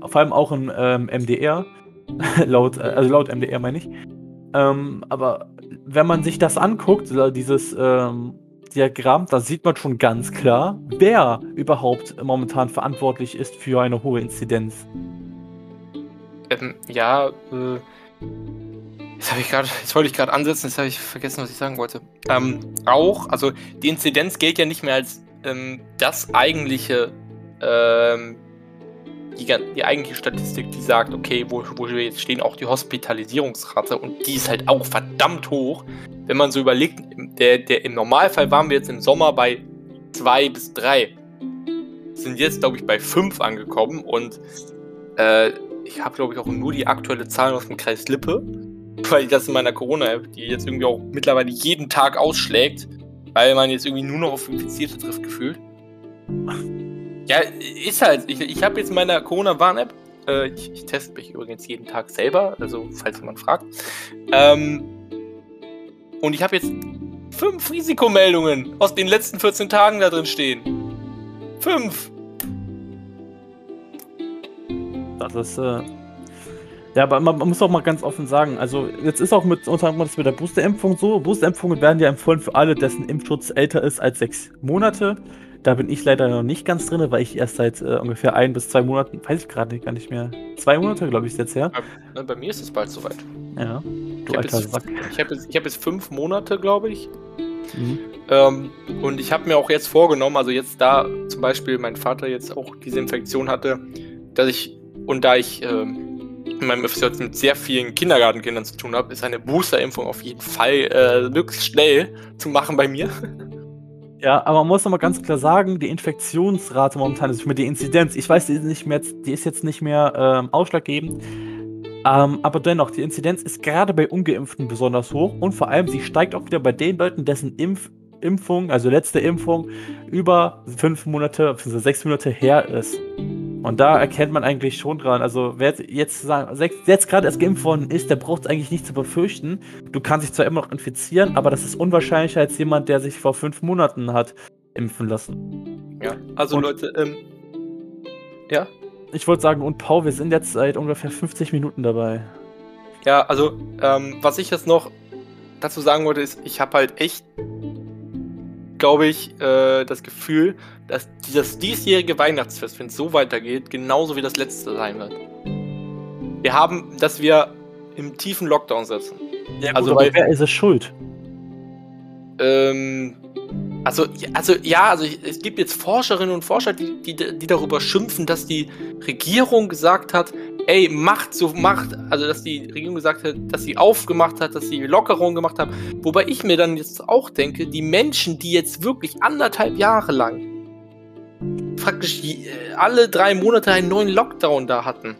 vor allem auch im ähm, MDR, [laughs] laut, äh, also laut MDR meine ich. Ähm, aber wenn man sich das anguckt, dieses ähm, Diagramm, da sieht man schon ganz klar, wer überhaupt momentan verantwortlich ist für eine hohe Inzidenz. Ähm, ja, äh, jetzt ich gerade, jetzt wollte ich gerade ansetzen, jetzt habe ich vergessen, was ich sagen wollte. Ähm, auch, also die Inzidenz gilt ja nicht mehr als ähm, das eigentliche, ähm, die, die eigentliche Statistik, die sagt, okay, wo, wo wir jetzt stehen, auch die Hospitalisierungsrate und die ist halt auch verdammt hoch. Wenn man so überlegt, der, der, im Normalfall waren wir jetzt im Sommer bei zwei bis drei. Sind jetzt, glaube ich, bei fünf angekommen und äh, ich habe, glaube ich, auch nur die aktuelle Zahl aus dem Kreis Lippe, [laughs] weil das in meiner Corona-App, die jetzt irgendwie auch mittlerweile jeden Tag ausschlägt, weil man jetzt irgendwie nur noch auf Infizierte trifft, gefühlt. Ja, ist halt. Ich, ich habe jetzt in meiner Corona-Warn-App, äh, ich, ich teste mich übrigens jeden Tag selber, also falls jemand fragt. Ähm, und ich habe jetzt fünf Risikomeldungen aus den letzten 14 Tagen da drin stehen. Fünf! Das ist, äh, ja, aber man, man muss auch mal ganz offen sagen, also jetzt ist auch mit, unter anderem das mit der Boosterimpfung so, Boosterimpfungen werden ja empfohlen für alle, dessen Impfschutz älter ist als sechs Monate. Da bin ich leider noch nicht ganz drin, weil ich erst seit äh, ungefähr ein bis zwei Monaten, weiß ich gerade gar nicht mehr, zwei Monate, glaube ich, ist jetzt her. Bei, ne, bei mir ist es bald soweit. Ja, Ich du habe alter jetzt, Sack. ich hab jetzt, ich hab jetzt fünf Monate, glaube ich. Mhm. Ähm, und ich habe mir auch jetzt vorgenommen, also jetzt da zum Beispiel mein Vater jetzt auch diese Infektion hatte, dass ich, und da ich ähm, in meinem FSJ mit sehr vielen Kindergartenkindern zu tun habe, ist eine Boosterimpfung auf jeden Fall äh, möglichst schnell zu machen bei mir. Ja, aber man muss noch mal ganz klar sagen, die Infektionsrate momentan, also mit der Inzidenz, ich weiß, die ist, nicht mehr, die ist jetzt nicht mehr ähm, ausschlaggebend, ähm, aber dennoch, die Inzidenz ist gerade bei Ungeimpften besonders hoch und vor allem, sie steigt auch wieder bei den Leuten, dessen Impf Impfung, also letzte Impfung, über fünf Monate, sechs Monate her ist. Und da erkennt man eigentlich schon dran, also wer jetzt, sagen, jetzt gerade erst geimpft worden ist, der braucht es eigentlich nicht zu befürchten. Du kannst dich zwar immer noch infizieren, aber das ist unwahrscheinlicher als jemand, der sich vor fünf Monaten hat impfen lassen. Ja, also Und- Leute, ähm, ja, Ich wollte sagen, und Paul, wir sind jetzt seit ungefähr 50 Minuten dabei. Ja, also, ähm, was ich jetzt noch dazu sagen wollte, ist, ich habe halt echt, glaube ich, äh, das Gefühl, dass dieses diesjährige Weihnachtsfest, wenn es so weitergeht, genauso wie das letzte sein wird. Wir haben, dass wir im tiefen Lockdown sitzen. Ja, gut, also, aber wer ist es schuld? Ähm, also, ja, also, ja, also es gibt jetzt Forscherinnen und Forscher, die, die, die darüber schimpfen, dass die Regierung gesagt hat, ey, macht so, macht, also dass die Regierung gesagt hat, dass sie aufgemacht hat, dass sie Lockerungen gemacht haben. Wobei ich mir dann jetzt auch denke, die Menschen, die jetzt wirklich anderthalb Jahre lang praktisch äh, alle drei Monate einen neuen Lockdown da hatten,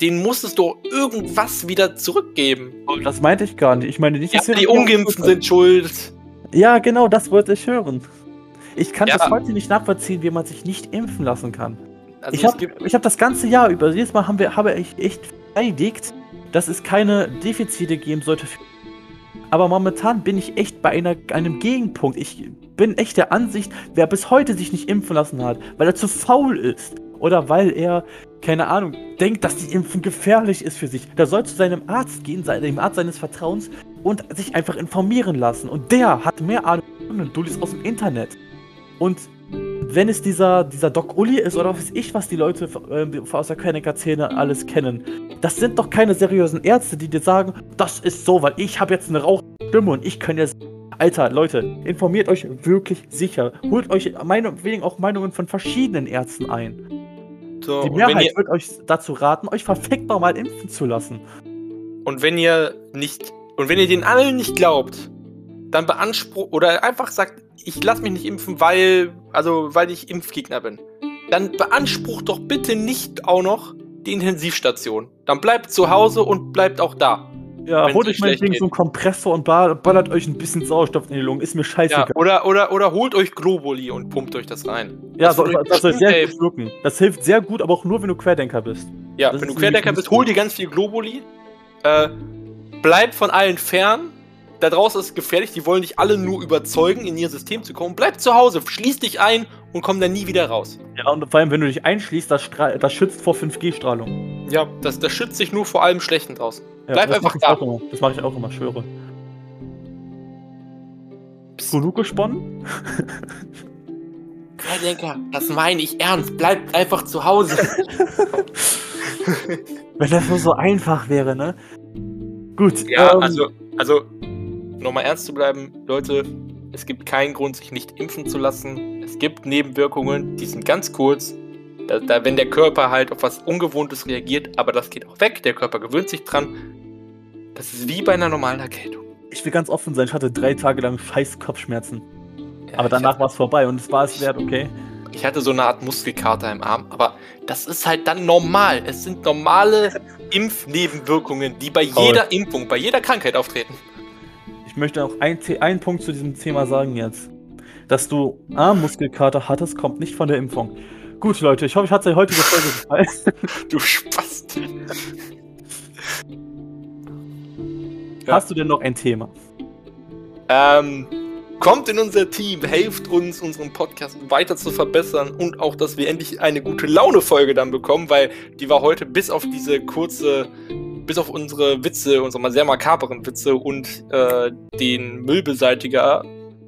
denen muss es doch irgendwas wieder zurückgeben. Das meinte ich gar nicht. Ich meine nicht, Ja, dass wir die Ungeimpften sind schuld. Ja, genau, das wollte ich hören. Ich kann Ja. bis heute nicht nachvollziehen, wie man sich nicht impfen lassen kann. Also ich habe hab das ganze Jahr über, jedes Mal haben wir, habe ich echt verteidigt, dass es keine Defizite geben sollte. Aber momentan bin ich echt bei einer, einem Gegenpunkt. Ich bin echt der Ansicht, wer bis heute sich nicht impfen lassen hat, weil er zu faul ist oder weil er, keine Ahnung, denkt, dass die Impfung gefährlich ist für sich, der soll zu seinem Arzt gehen, dem Arzt seines Vertrauens und sich einfach informieren lassen. Und der hat mehr Ahnung und du liest aus dem Internet. Und wenn es dieser, dieser Doc Uli ist oder weiß ich, was die Leute äh, aus der Quernecker-Szene alles kennen, das sind doch keine seriösen Ärzte, die dir sagen, das ist so, weil ich habe jetzt eine Rauchstimme und ich kann jetzt Alter, Leute, informiert euch wirklich sicher. Holt euch meinetwegen auch Meinungen von verschiedenen Ärzten ein. So, Die Mehrheit wird euch dazu raten, euch verfickt nochmal impfen zu lassen. und wenn ihr nicht, und wenn ihr den allen nicht glaubt, dann beansprucht, oder einfach sagt, ich lasse mich nicht impfen, weil, also, weil ich Impfgegner bin. Dann beansprucht doch bitte nicht auch noch die Intensivstation. Dann bleibt zu Hause und bleibt auch da. Ja, holt euch meinetwegen so einen Kompressor und ba- ballert euch ein bisschen Sauerstoff in die Lungen. Ist mir Ja, scheißegal. oder, oder, oder holt euch Globuli und pumpt euch das rein. Ja, Das so, das soll sehr gut wirken. Das hilft sehr gut, aber auch nur, wenn du Querdenker bist. Ja, Das wenn du Querdenker bist, hol dir ganz viel Globuli. Äh, bleib von allen fern. Da draußen ist es gefährlich, die wollen dich alle nur überzeugen, in ihr System zu kommen. Bleib zu Hause, schließ dich ein und komm dann nie wieder raus. Ja, und vor allem, wenn du dich einschließt, das, das schützt vor 5G-Strahlung. Ja, das, das schützt dich nur vor allem Schlechten draußen. Ja, Bleib das einfach da. auch immer. Das mache ich auch immer, schwöre. Genug gesponnen? [laughs] Querdenker, das meine ich ernst. Bleib einfach zu Hause. [laughs] Wenn das nur so einfach wäre, ne? Gut, ja, ähm, also, also, nochmal ernst zu bleiben, Leute, es gibt keinen Grund, sich nicht impfen zu lassen. Es gibt Nebenwirkungen, die sind ganz kurz. Da, da, wenn der Körper halt auf was Ungewohntes reagiert, aber das geht auch weg, der Körper gewöhnt sich dran. Das ist wie bei einer normalen Erkältung. ich will ganz offen sein, ich hatte drei Tage lang scheiß Kopfschmerzen. Ja, Aber danach war es vorbei und es war es wert, okay? Ich hatte so eine Art Muskelkater im Arm, aber das ist halt dann normal. Es sind normale Impfnebenwirkungen, die bei Paul. jeder Impfung, bei jeder Krankheit auftreten. Ich möchte auch einen Punkt zu diesem Thema sagen jetzt. Dass du Armmuskelkater hattest, kommt nicht von der Impfung. Gut, Leute, ich hoffe, ich hat die heutige Folge gefallen. [laughs] Du Spast. Ja. Hast du denn noch ein Thema? Ähm, kommt in unser Team, helft uns, unseren Podcast weiter zu verbessern und auch, dass wir endlich eine gute Laune-Folge dann bekommen, weil die war heute bis auf diese kurze, bis auf unsere Witze, unsere sehr makaberen Witze und äh, den Müllbeseitiger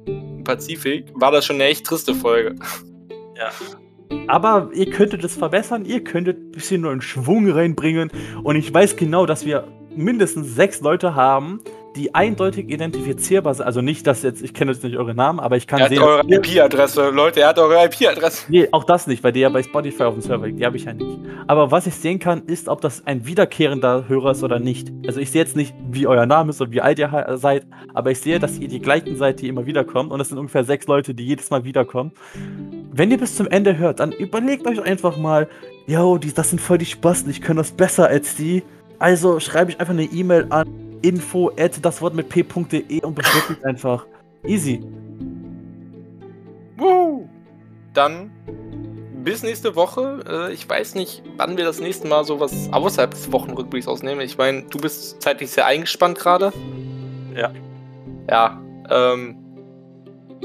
im Pazifik, war das schon eine echt triste Folge. [laughs] Aber ihr könntet es verbessern, ihr könntet ein bisschen neuen Schwung reinbringen. Und ich weiß genau, dass wir mindestens sechs Leute haben, die eindeutig identifizierbar sind. Also nicht, dass jetzt, ich kenne jetzt nicht eure Namen, aber ich kann Er hat sehen. eure IP-Adresse, Leute, er hat eure IP-Adresse. Nee, auch das nicht, weil die ja bei Spotify auf dem Server liegt. Die habe ich ja nicht. Aber was ich sehen kann, ist, ob das ein wiederkehrender Hörer ist oder nicht. Also ich sehe jetzt nicht, wie euer Name ist und wie alt ihr seid, aber ich sehe, dass ihr die gleichen seid, die immer wiederkommen. Und das sind ungefähr sechs Leute, die jedes Mal wiederkommen. Wenn ihr bis zum Ende hört, dann überlegt euch einfach mal, yo, die, das sind voll die Spasten, ich kann das besser als die. Also schreibe ich einfach eine E-Mail an info at das Wort mit p.de und bewirbt mich einfach. Easy. Woo. Dann bis nächste Woche. Äh, ich weiß nicht, wann wir das nächste Mal sowas außerhalb des Wochenrückblicks ausnehmen. Ich meine, du bist zeitlich sehr eingespannt gerade. Ja. Ja. Ähm,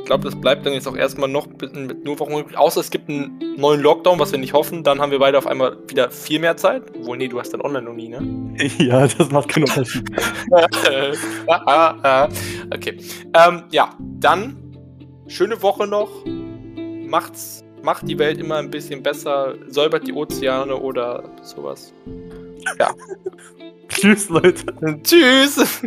glaube, das bleibt dann jetzt auch erstmal noch mit, nur Wochenrückblick. Außer es gibt einen neuen Lockdown, was wir nicht hoffen. Dann haben wir beide auf einmal wieder viel mehr Zeit. Obwohl, nee, du hast dann online noch nie, ne? [laughs] ja, das macht keinen Unterschied. [laughs] Ah, ah, ah. okay. Ähm, ja, dann schöne Woche noch. Macht's, macht die Welt immer ein bisschen besser. Säubert die Ozeane oder sowas. [laughs] Tschüss, Leute. Tschüss.